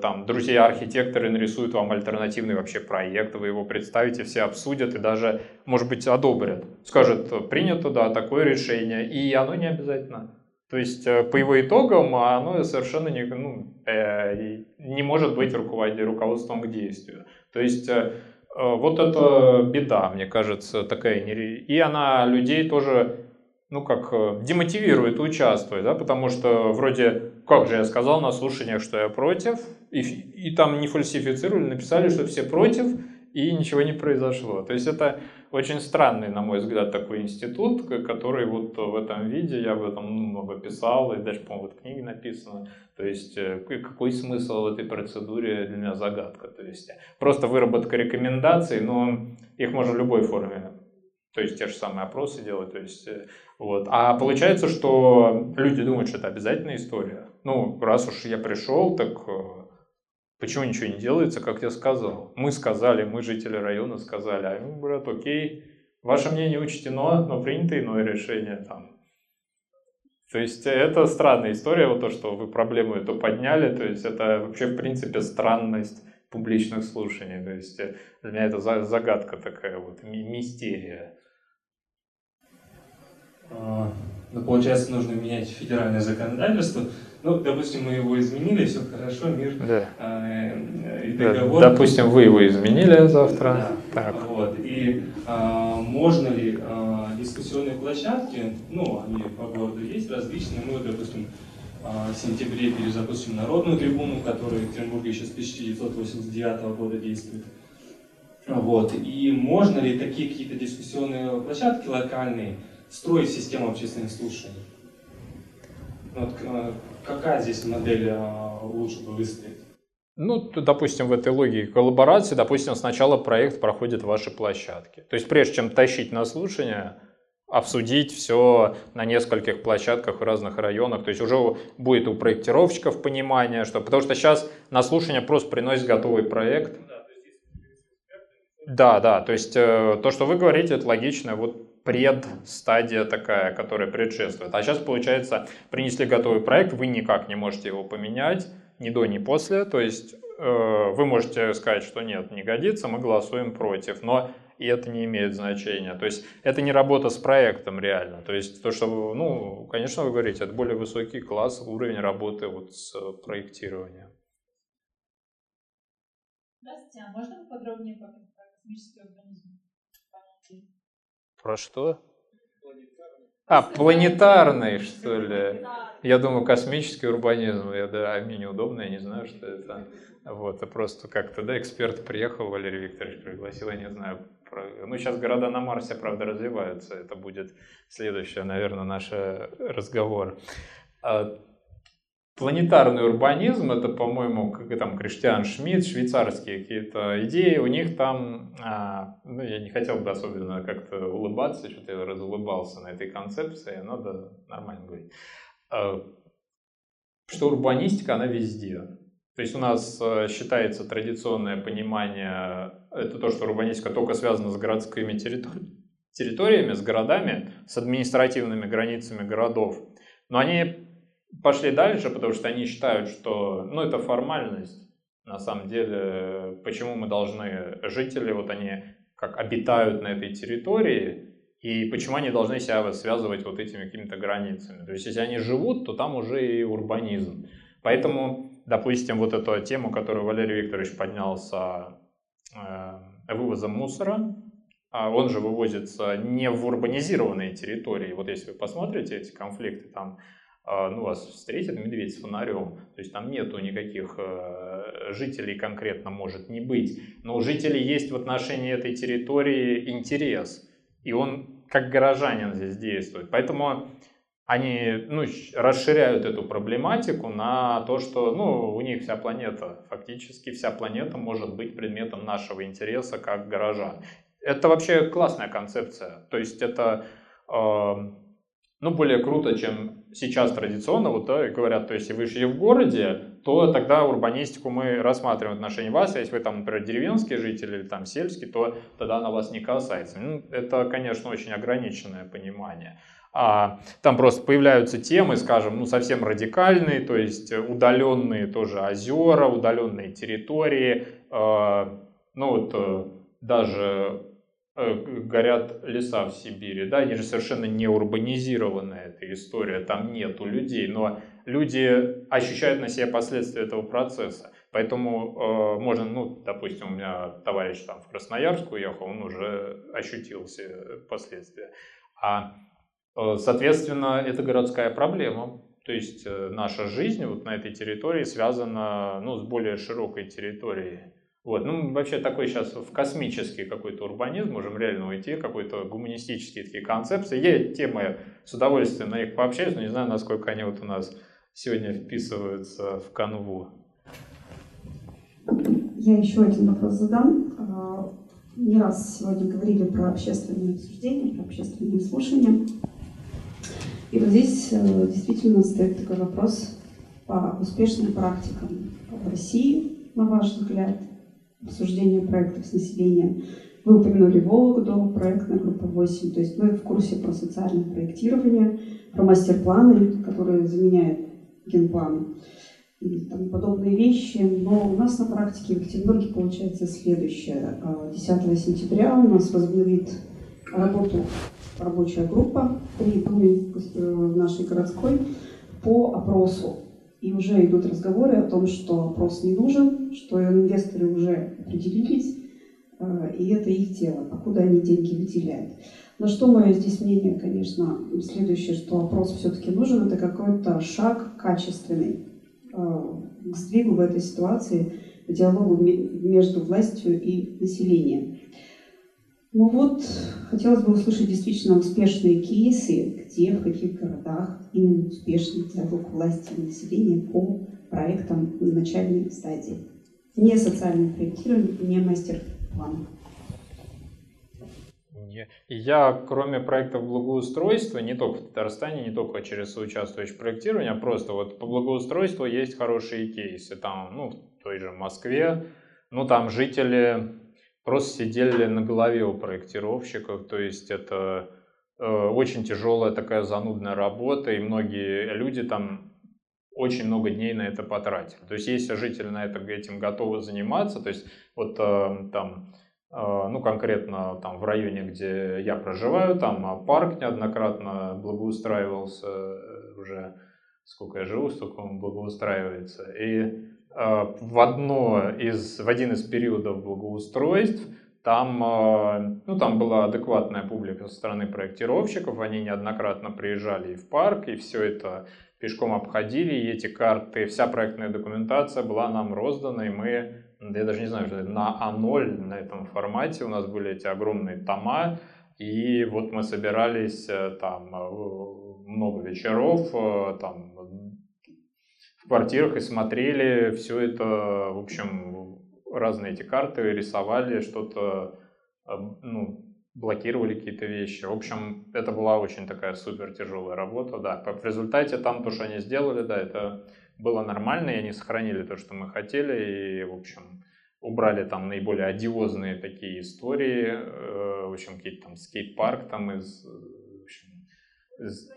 Speaker 2: там друзья-архитекторы нарисуют вам альтернативный вообще проект, вы его представите, все обсудят и даже, может быть, одобрят. Скажут, принято, да, такое решение, и оно не обязательно. То есть э, по его итогам оно совершенно не, ну, э, не может быть руководством к действию. То есть э, вот это беда, мне кажется, такая. И она людей тоже ну, как э, демотивирует участвовать, да, потому что вроде, как же я сказал на слушаниях, что я против, и, и там не фальсифицировали, написали, что все против, и ничего не произошло. То есть это очень странный, на мой взгляд, такой институт, который вот в этом виде, я об этом ну, много писал, и даже, по-моему, в книге написано. То есть э, какой смысл в этой процедуре для меня загадка. То есть просто выработка рекомендаций, но их можно в любой форме то есть те же самые опросы делать, то есть э, вот. А получается, что люди думают, что это обязательная история. Ну, раз уж я пришел, так э, почему ничего не делается, как я сказал? Мы сказали, мы жители района сказали, а ему говорят, окей, ваше мнение учтено, но принято иное решение там. То есть это странная история, вот то, что вы проблему эту подняли, то есть это вообще в принципе странность публичных слушаний. То есть для меня это загадка такая вот, мистерия.
Speaker 9: А, ну, получается, нужно менять федеральное законодательство. Ну, допустим, мы его изменили, все хорошо, мир
Speaker 2: да.
Speaker 9: э, и договор.
Speaker 2: Да, допустим, вы его изменили завтра.
Speaker 9: Да. Так. Вот. И а, можно ли а, дискуссионные площадки, ну, они по городу есть различные, мы, допустим, в сентябре перезапустим народную трибуну, которая в Екатеринбурге еще с 1989 года действует. Вот. И можно ли такие какие-то дискуссионные площадки локальные строить систему общественных слушаний? Вот, э, какая здесь модель э, лучше бы?
Speaker 2: Ну, допустим, в этой логике коллаборации, допустим, сначала проект проходит в вашей площадке. То есть прежде чем тащить на слушание, обсудить все на нескольких площадках в разных районах. То есть уже будет у проектировщиков понимание, что... Потому что сейчас на слушание просто приносит готовый проект. Да, да, то есть э, то, что вы говорите, это логично. Вот предстадия такая, которая предшествует. А сейчас, получается, принесли готовый проект, вы никак не можете его поменять, ни до, ни после. То есть э, вы можете сказать, что нет, не годится, мы голосуем против. Но и это не имеет значения. То есть это не работа с проектом реально. То есть то, что, ну, конечно, вы говорите, это более высокий класс, уровень работы вот с проектированием.
Speaker 10: Здравствуйте, а можно подробнее про космический урбанизм?
Speaker 2: Про что? А, планетарный, что ли? Я думаю, космический урбанизм. Я, да, а мне неудобно, я не знаю, что это. Вот, а просто как-то, да, эксперт приехал, Валерий Викторович пригласил, я не знаю. Про... Ну, сейчас города на Марсе, правда, развиваются. Это будет следующий, наверное, наш разговор. Планетарный урбанизм, это, по-моему, как там Криштиан Шмидт, швейцарские какие-то идеи, у них там, а, ну, я не хотел бы особенно как-то улыбаться, что-то я разулыбался на этой концепции, надо нормально говорить, а, что урбанистика, она везде. То есть у нас а, считается традиционное понимание, это то, что урбанистика только связана с городскими территориями, с городами, с административными границами городов. Но они пошли дальше, потому что они считают, что ну, это формальность. На самом деле, почему мы должны, жители, вот они как обитают на этой территории, и почему они должны себя связывать вот этими какими-то границами. То есть, если они живут, то там уже и урбанизм. Поэтому, допустим, вот эту тему, которую Валерий Викторович поднял с э, вывозом мусора, а он же вывозится не в урбанизированные территории. Вот если вы посмотрите эти конфликты, там ну, вас встретит медведь с фонарем, то есть там нету никаких э, жителей конкретно может не быть, но у жителей есть в отношении этой территории интерес, и он как горожанин здесь действует. Поэтому они ну, расширяют эту проблематику на то, что ну, у них вся планета, фактически вся планета может быть предметом нашего интереса как горожан. Это вообще классная концепция. То есть это э, ну, более круто, чем сейчас традиционно вот, говорят, то есть если вы жили в городе, то тогда урбанистику мы рассматриваем в отношении вас, а если вы там, например, деревенский житель или там сельский, то тогда она вас не касается. Ну, это, конечно, очень ограниченное понимание. А, там просто появляются темы, скажем, ну совсем радикальные, то есть удаленные тоже озера, удаленные территории, э, ну вот э, даже горят леса в Сибири, да, они же совершенно не урбанизированная эта история, там нету людей, но люди ощущают на себе последствия этого процесса. Поэтому э, можно, ну, допустим, у меня товарищ там в Красноярск уехал, он уже ощутил все последствия. А, э, соответственно, это городская проблема. То есть э, наша жизнь вот на этой территории связана ну, с более широкой территорией. Вот. Ну, вообще такой сейчас в космический какой-то урбанизм можем реально уйти, какой-то гуманистические такие концепции. Есть темы, с удовольствием на них пообщаюсь, но не знаю, насколько они вот у нас сегодня вписываются в канву.
Speaker 6: Я еще один вопрос задам. А, не раз сегодня говорили про общественные обсуждения, про общественные слушания. И вот здесь э, действительно стоит такой вопрос по успешным практикам в России, на ваш взгляд, обсуждения проектов с населением. Вы упомянули Вологду, проектная группа 8, то есть мы в курсе про социальное проектирование, про мастер-планы, которые заменяют генпланы и тому подобные вещи. Но у нас на практике в Екатеринбурге получается следующее. 10 а, сентября у нас возобновит работу рабочая группа при Думе в нашей городской по опросу и уже идут разговоры о том, что опрос не нужен, что инвесторы уже определились, э, и это их дело, покуда они деньги выделяют. На что мое здесь мнение, конечно, следующее, что опрос все-таки нужен, это какой-то шаг качественный э, к сдвигу в этой ситуации, к диалогу между властью и населением. Ну вот, хотелось бы услышать действительно успешные кейсы, где, в каких городах именно успешный диалог власти и населения по проектам в начальной стадии. Не социальное проектирование, не мастер-план.
Speaker 2: Я, кроме проектов благоустройства, не только в Татарстане, не только через соучаствующее проектирование, а просто вот по благоустройству есть хорошие кейсы. Там, ну, в той же Москве, ну, там жители просто сидели на голове у проектировщиков, то есть это э, очень тяжелая такая занудная работа, и многие люди там очень много дней на это потратили. То есть если жители на это, этим готовы заниматься, то есть вот э, там, э, ну конкретно там в районе, где я проживаю, там парк неоднократно благоустраивался уже, сколько я живу, столько он благоустраивается. И в, одно из, в один из периодов благоустройств. Там, э, ну, там была адекватная публика со стороны проектировщиков, они неоднократно приезжали и в парк, и все это пешком обходили, и эти карты, вся проектная документация была нам роздана, и мы, я даже не знаю, на А0 на этом формате. У нас были эти огромные тома, и вот мы собирались э, там много вечеров, там квартирах и смотрели все это, в общем, разные эти карты, рисовали что-то, ну, блокировали какие-то вещи. В общем, это была очень такая супер тяжелая работа, да. В результате там то, что они сделали, да, это было нормально, и они сохранили то, что мы хотели, и, в общем, убрали там наиболее одиозные такие истории, э, в общем, какие-то там скейт-парк там из, в общем, из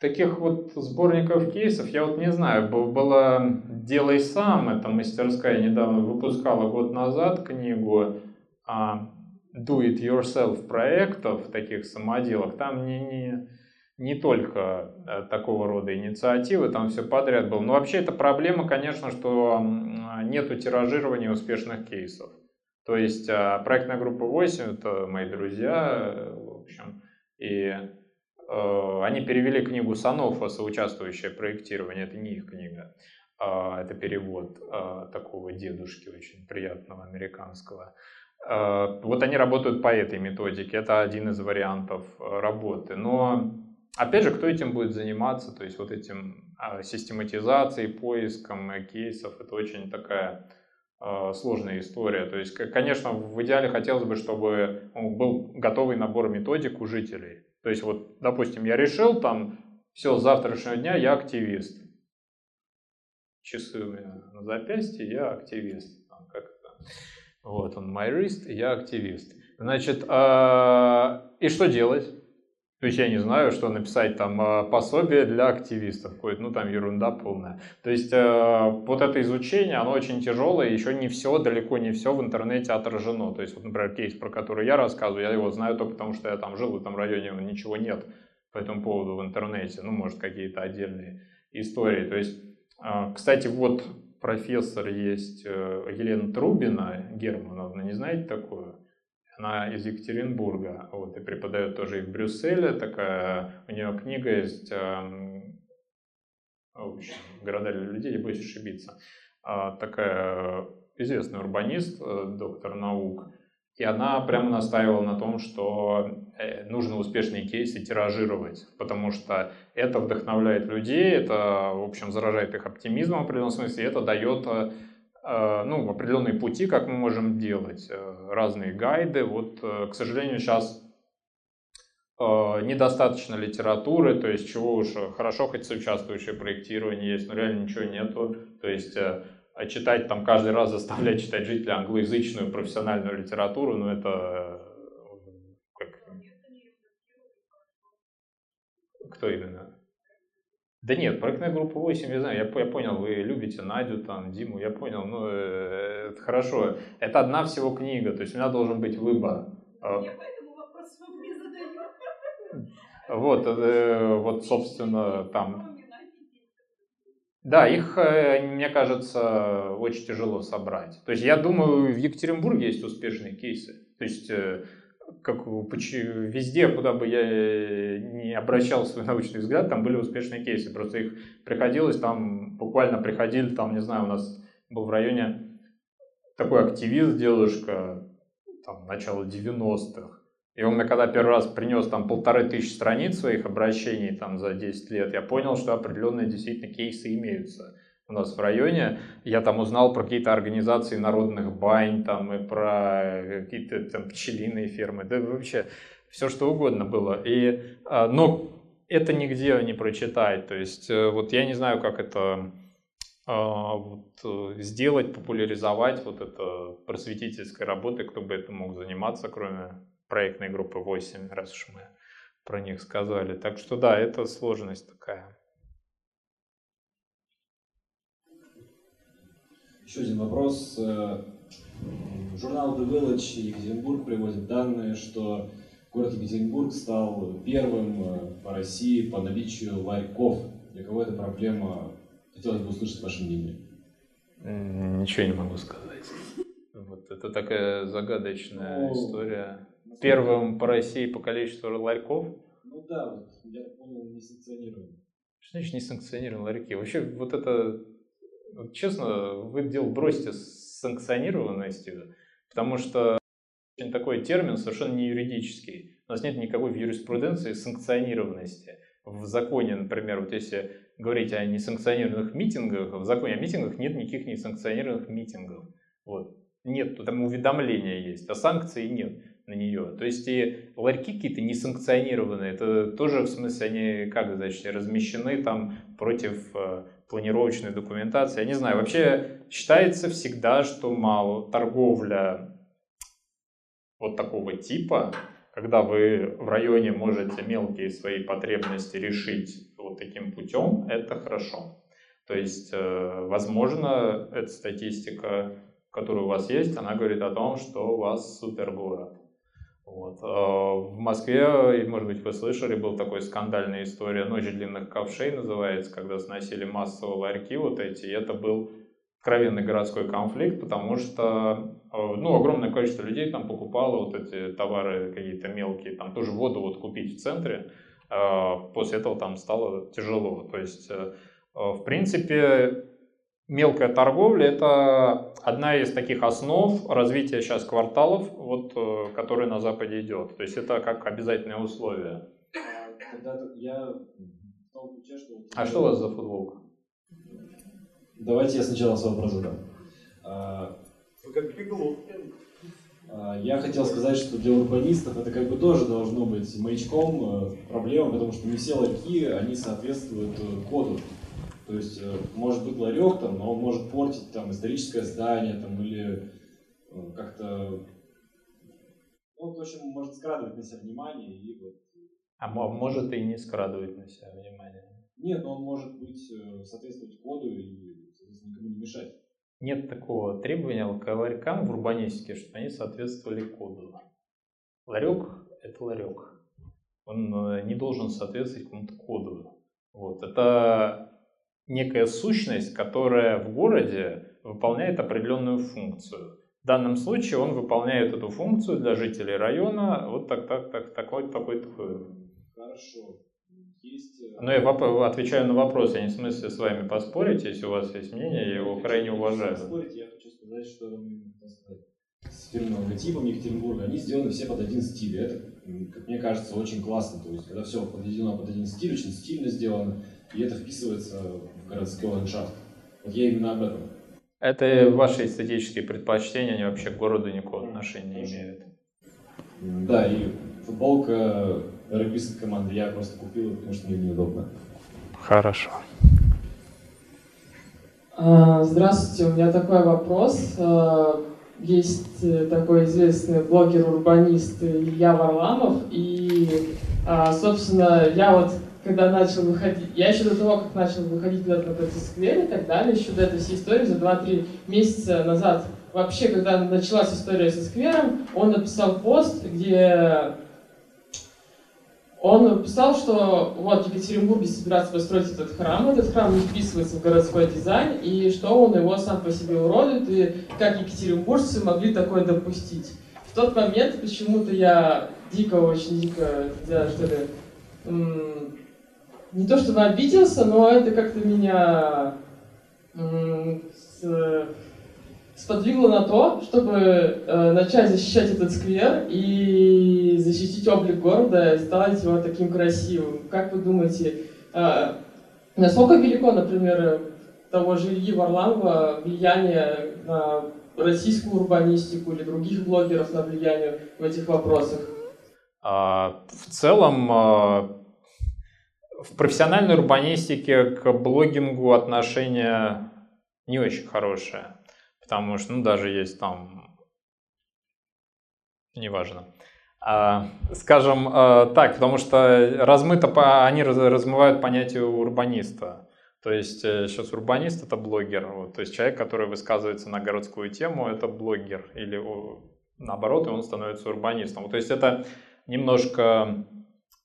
Speaker 2: таких вот сборников кейсов, я вот не знаю, было «Делай сам», это мастерская недавно выпускала год назад книгу а, «Do it yourself» проектов, таких самоделок, там не, не, не только э, такого рода инициативы, там все подряд было. Но вообще это проблема, конечно, что нету тиражирования успешных кейсов. То есть а, проектная группа 8, это мои друзья, э, в общем, и они перевели книгу Санофа, соучаствующее проектирование, это не их книга, а, это перевод а, такого дедушки очень приятного американского. Э, вот они работают по этой методике, это один из вариантов э, работы. Но опять же, кто этим будет заниматься, то есть вот этим систематизацией, поиском э, кейсов, это очень такая сложная история. То есть, конечно, в идеале хотелось бы, чтобы был готовый набор методик у жителей. То есть, вот, допустим, я решил там, все, с завтрашнего дня я активист. Часы у меня на запястье, я активист. Там, как? Вот он, my wrist, я активист. Значит, а, и что делать? То есть я не знаю, что написать там а, пособие для активистов, какое-то, ну там ерунда полная. То есть э, вот это изучение, оно очень тяжелое, еще не все, далеко не все в интернете отражено. То есть вот, например, кейс, про который я рассказываю, я его знаю только потому, что я там жил, в этом районе ничего нет по этому поводу в интернете, ну, может, какие-то отдельные истории. То есть, э, кстати, вот профессор есть э, Елена Трубина Германовна, не знаете такую? Она из Екатеринбурга, вот, и преподает тоже и в Брюсселе. Такая, у нее книга есть, эм, «Города для людей», не боюсь ошибиться. А, такая известный урбанист, э, доктор наук. И она прямо настаивала на том, что э, нужно успешные кейсы тиражировать, потому что это вдохновляет людей, это, в общем, заражает их оптимизмом в определенном смысле, это дает э, Э, ну, определенные пути, как мы можем делать, э, разные гайды. Вот, э, к сожалению, сейчас недостаточно литературы, то есть чего уж хорошо хоть соучаствующее проектирование есть, но реально ничего нету. То есть а читать там каждый раз заставлять читать жителя англоязычную профессиональную литературу, ну это как... Кто именно? Да нет, проектная группа 8, я знаю, я, я понял, вы любите Надю, там, Диму, я понял, ну, э, это хорошо. Это одна всего книга, то есть у меня должен быть выбор. А я поэтому вопрос вам не задаю. Вот, э, вот, собственно, там... Да, их, э, мне кажется, очень тяжело собрать. То есть я думаю, в Екатеринбурге есть успешные кейсы. То есть э, как везде, куда бы я э, не обращал свой научный взгляд, там были успешные кейсы. Просто их приходилось там, буквально приходили, там, не знаю, у нас был в районе такой активист, дедушка, там, начало 90-х. И он мне когда первый раз принес там полторы тысячи страниц своих обращений там за 10 лет, я понял, что определенные действительно кейсы имеются у нас в районе. Я там узнал про какие-то организации народных бань, там, и про какие-то там пчелиные фермы, да вообще все что угодно было. И, а, но это нигде не прочитать. То есть э, вот я не знаю, как это а, вот, э, сделать, популяризовать вот это просветительской работы, кто бы это мог заниматься, кроме проектной группы 8, раз уж мы про них сказали. Так что да, это сложность такая.
Speaker 3: Еще один вопрос. Э, журнал The Village Екатеринбург приводит данные, что город Екатеринбург стал первым э, по России по наличию ларьков. Для кого эта проблема? Хотелось бы услышать ваше мнение.
Speaker 2: Ничего не могу сказать. Вот это такая загадочная ну, история. Первым по России по количеству ларьков?
Speaker 3: Ну да, вот, я понял, не санкционирован.
Speaker 2: Что значит не санкционирован ларьки? Вообще вот это честно, вы дело бросьте с санкционированностью, потому что очень такой термин совершенно не юридический. У нас нет никакой в юриспруденции санкционированности. В законе, например, вот если говорить о несанкционированных митингах, в законе о митингах нет никаких несанкционированных митингов. Вот. Нет, там уведомления есть, а санкций нет на нее. То есть и ларьки какие-то несанкционированные, это тоже в смысле они как значит размещены там против планировочной документации. Я не знаю, вообще считается всегда, что мало торговля вот такого типа, когда вы в районе можете мелкие свои потребности решить вот таким путем, это хорошо. То есть, э, возможно, эта статистика, которая у вас есть, она говорит о том, что у вас супер город. Вот. А, в Москве, может быть, вы слышали, был такой скандальная история «Ночь длинных ковшей» называется, когда сносили массово ларьки вот эти, и это был откровенный городской конфликт, потому что а, ну, огромное количество людей там покупало вот эти товары какие-то мелкие, там тоже воду вот купить в центре, а, после этого там стало тяжело. То есть, э, в принципе, мелкая торговля – это одна из таких основ развития сейчас кварталов, вот, э, который на Западе идет. То есть это как обязательное условие.
Speaker 3: тогда я в том ключе, что... вот-
Speaker 2: А что у вас за футболка?
Speaker 3: Давайте я сначала свой вопрос задам. А,
Speaker 8: Вы как бегло.
Speaker 3: а, Я хотел сказать, что для урбанистов это как бы тоже должно быть маячком э, проблемы, потому что не все ларьки, они соответствуют э, коду. То есть э, может быть ларек там, но он может портить там историческое здание там или э, как-то, ну, в общем, может скрадывать на себя внимание и вот
Speaker 2: А мо- может и не скрадывать на себя внимание.
Speaker 3: Нет, но он может быть э, соответствовать коду и, никому не мешать.
Speaker 2: Нет такого требования к ларькам в урбанистике, чтобы они соответствовали коду. Ларек – это ларек. Он не должен соответствовать какому-то коду. Вот. Это некая сущность, которая в городе выполняет определенную функцию. В данном случае он выполняет эту функцию для жителей района вот так, так, так, такой, такой, такой.
Speaker 3: Хорошо. Есть... э,
Speaker 2: Но я воп- отвечаю на вопрос, я не в смысле с вами поспорить, если у вас есть мнение, я его крайне уважаю.
Speaker 3: Спорить, я хочу сказать, что с фирменным логотипом Екатеринбурга, они сделаны все под один стиль. Это, как мне кажется, очень классно. То есть, когда все подведено под один стиль, очень стильно сделано, и это вписывается городской ландшафт. Вот я именно об этом.
Speaker 2: Это ваши эстетические предпочтения, они вообще к городу никакого отношения не имеют.
Speaker 3: Да, и футболка регбистской команды я просто купил, потому что мне неудобно.
Speaker 2: Хорошо.
Speaker 11: А, Здравствуйте, у меня такой вопрос. А, Есть такой известный блогер-урбанист Илья Варламов, и, а, собственно, я вот когда начал выходить, я еще до того, как начал выходить куда-то на сквер и так далее, еще до этой всей истории, за 2-3 месяца назад, вообще, когда началась история со сквером, он написал пост, где он написал, что вот в Екатеринбурге собирается построить этот храм, этот храм не вписывается в городской дизайн, и что он его сам по себе уродует, и как екатеринбуржцы могли такое допустить. В тот момент почему-то я дико, очень дико, да, что ли, не то чтобы обиделся, но это как-то меня с- сподвигло на то, чтобы э, начать защищать этот сквер и защитить облик города, сделать его таким красивым. Как вы думаете, э, насколько велико, например, того же Ильи Варламова влияние на российскую урбанистику или других блогеров на влияние в этих вопросах?
Speaker 2: А, В целом, а, в профессиональной урбанистике к блогингу отношение не очень хорошее. Потому что, ну, даже есть там... Неважно. А, Скажем а, так, потому что размыто, они раз- размывают понятие урбаниста. То есть э, сейчас урбанист это блогер, то есть человек, который высказывается на городскую тему, это блогер, или наоборот, и он становится урбанистом. То есть это немножко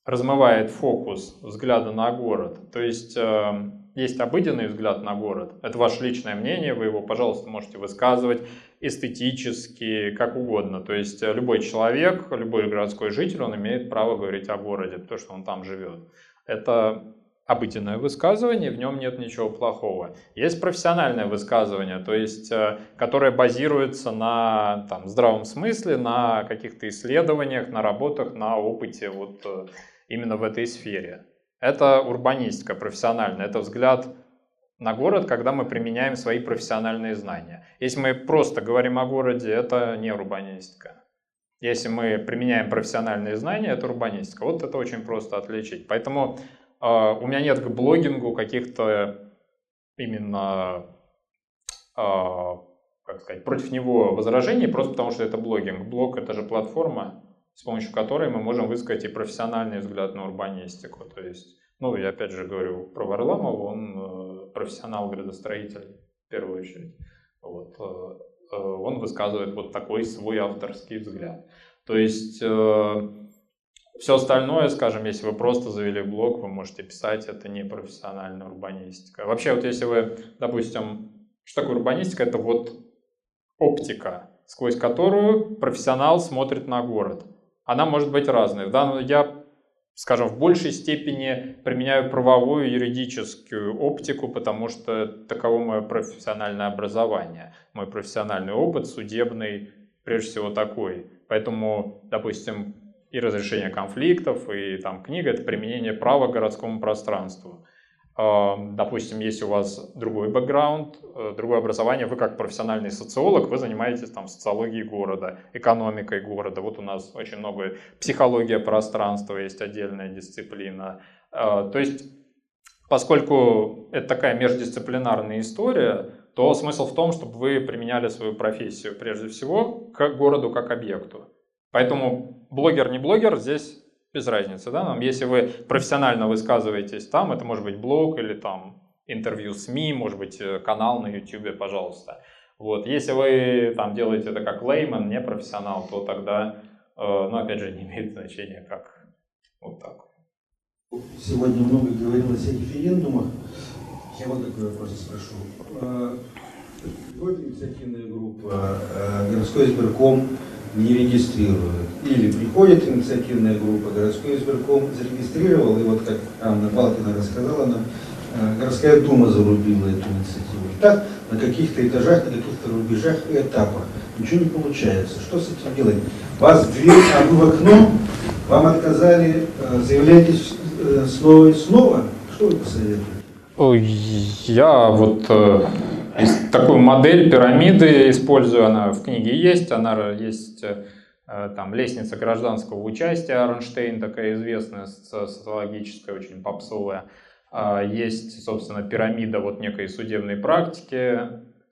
Speaker 2: размывает фокус взгляда на город. То есть э, есть обыденный взгляд на город, это ваше личное мнение, вы его, пожалуйста, можете высказывать эстетически, как угодно. То есть э, любой человек, любой городской житель, он имеет право говорить о городе, потому что он там живет. Это обыденное высказывание, в нем нет ничего плохого. Есть профессиональное высказывание, то есть, э, которое базируется на там, здравом смысле, на каких-то исследованиях, на работах, на опыте вот э, именно в этой сфере. Это урбанистика профессиональная, это взгляд на город, когда мы применяем свои профессиональные знания. Если мы просто говорим о городе, это не урбанистика. Если мы применяем профессиональные знания, это урбанистика. Вот это очень просто отличить. Поэтому э, у меня нет к блогингу каких-то именно, э, как сказать, против него возражений, просто потому что это блогинг. Блог это же платформа, с помощью которой мы можем высказать и профессиональный взгляд на урбанистику. То есть, ну, я опять же говорю про Варламова, он э, профессионал-градостроитель в первую очередь. Вот, э, э, он высказывает вот такой свой авторский взгляд. То есть все остальное, скажем, если вы просто завели блог, вы можете писать, это не профессиональная урбанистика. Вообще, вот если вы, допустим, что такое урбанистика? Это вот оптика, сквозь которую профессионал смотрит на город. Она может быть разной. В данном я, скажем, в большей степени применяю правовую юридическую оптику, потому что таково мое профессиональное образование. Мой профессиональный опыт судебный, прежде всего, такой. Поэтому, допустим, и разрешение конфликтов, и там книга — это применение права к городскому пространству. Допустим, если у вас другой бэкграунд, э, другое образование, вы как профессиональный социолог, вы занимаетесь там социологией города, экономикой города. Вот у нас очень много психология пространства, есть отдельная дисциплина. А, то есть, поскольку это такая междисциплинарная история, то смысл в том, чтобы вы применяли свою профессию прежде всего к городу как объекту. Поэтому блогер не блогер здесь без разницы, да, нам, если вы профессионально высказываетесь там, это может быть блог или там интервью СМИ, может быть э, канал на YouTube, пожалуйста. Вот, если вы там делаете это как лейман, не профессионал, то тогда, э, ну, опять же, не имеет значения, как вот так.
Speaker 5: Сегодня много говорилось о референдумах. Я вот такой вопрос спрошу. Приходит инициативная группа, э, городской избирком не регистрирует. Или приходит инициативная группа, городской избирком зарегистрировал, и вот как Анна Балкина рассказала нам, э, городская дума зарубила эту инициативу. Так на каких-то этажах, на каких-то рубежах и этапах. Ничего не получается. Что с этим делать? Вас дверь, а вы в окно, вам отказали, э, заявляйтесь э, снова и снова. Что вы посоветуете?
Speaker 2: Я вот такую модель пирамиды использую, она в книге есть, она есть э, там лестница гражданского участия Арнштейн, такая известная социологическая, очень попсовая. А, есть, собственно, пирамида вот некой судебной практики.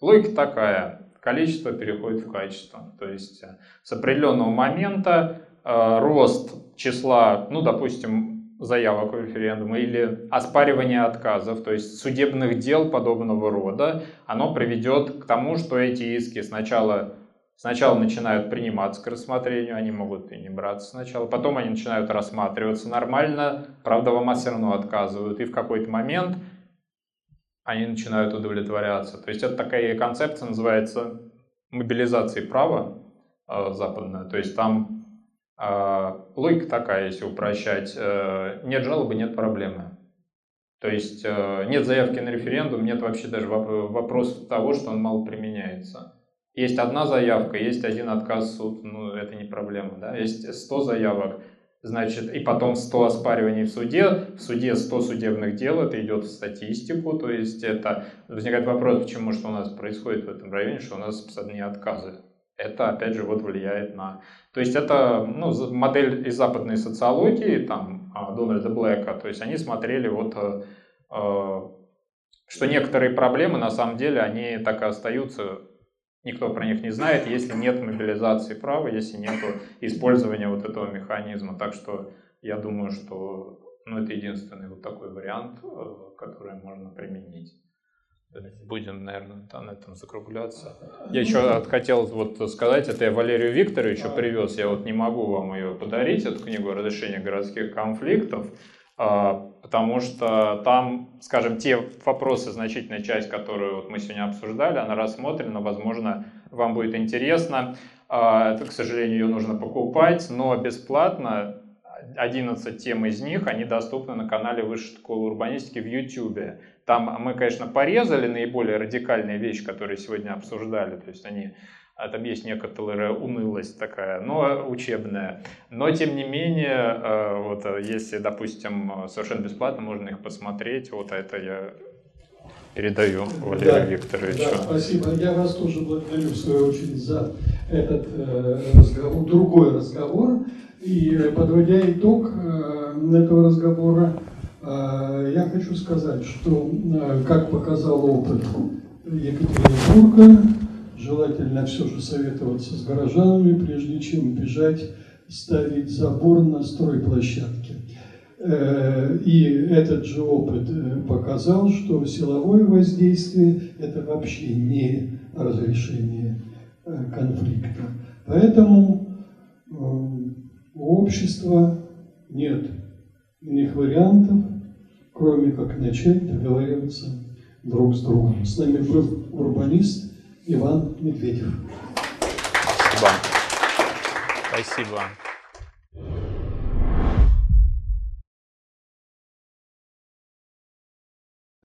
Speaker 2: Логика такая, количество переходит в качество. То есть э, с определенного момента э, рост числа, ну, допустим, заявок в референдум или оспаривание отказов, то есть судебных дел подобного рода, оно приведет к тому, что эти иски сначала, сначала начинают приниматься к рассмотрению, они могут и не браться сначала, потом они начинают рассматриваться нормально, правда вам все равно отказывают, и в какой-то момент они начинают удовлетворяться. То есть это такая концепция называется мобилизацией права э, западная, то есть там а, логика такая, если упрощать. Э, нет жалобы, нет проблемы. То есть э, нет заявки на референдум, нет вообще даже вопроса того, что он мало применяется. Есть одна заявка, есть один отказ в суд, ну это не проблема. Да? Есть 100 заявок, значит, и потом 100 оспариваний в суде, в суде 100 судебных дел, это идет в статистику, то есть это возникает вопрос, почему что у нас происходит в этом районе, что у нас одни отказы это опять же вот влияет на... То есть это ну, модель из западной социологии, там, а, Дональда Блэка, то есть они смотрели вот, э, э, что некоторые проблемы на самом деле, они так и остаются, никто про них не знает, если нет мобилизации права, если нет использования вот этого механизма. Так что я думаю, что ну, это единственный вот такой вариант, э, который можно применить. Будем, наверное, на этом закругляться. Я еще хотел вот сказать, это я Валерию Викторовичу привез, я вот не могу вам ее подарить, эту книгу «Разрешение городских конфликтов», а, потому что там, скажем, те вопросы, значительная часть, которую вот мы сегодня обсуждали, она рассмотрена, возможно, вам будет интересно. А, это, к сожалению, ее нужно покупать, но бесплатно 11 тем из них, они доступны на канале Высшей школы урбанистики в YouTube. Там мы, конечно, порезали наиболее радикальные вещи, которые сегодня обсуждали. То есть они а там есть некоторая унылость такая, но учебная. Но, тем не менее, э, вот, если, допустим, совершенно бесплатно можно их посмотреть, вот это я передаю Валерию да, Викторовичу.
Speaker 1: Да, спасибо. Я вас тоже благодарю, в свою очередь, за этот э, разговор, другой разговор. И подводя итог э, этого разговора, я хочу сказать, что, э, как показал опыт Екатеринбурга, желательно все же советоваться с горожанами, прежде чем бежать ставить забор на стройплощадке. И этот же опыт показал, что силовое воздействие – это вообще не разрешение конфликта. Поэтому у общества нет иных вариантов, кроме как начать договариваться друг с другом. С нами был урбанист Иван Медведев.
Speaker 2: Спасибо. Спасибо.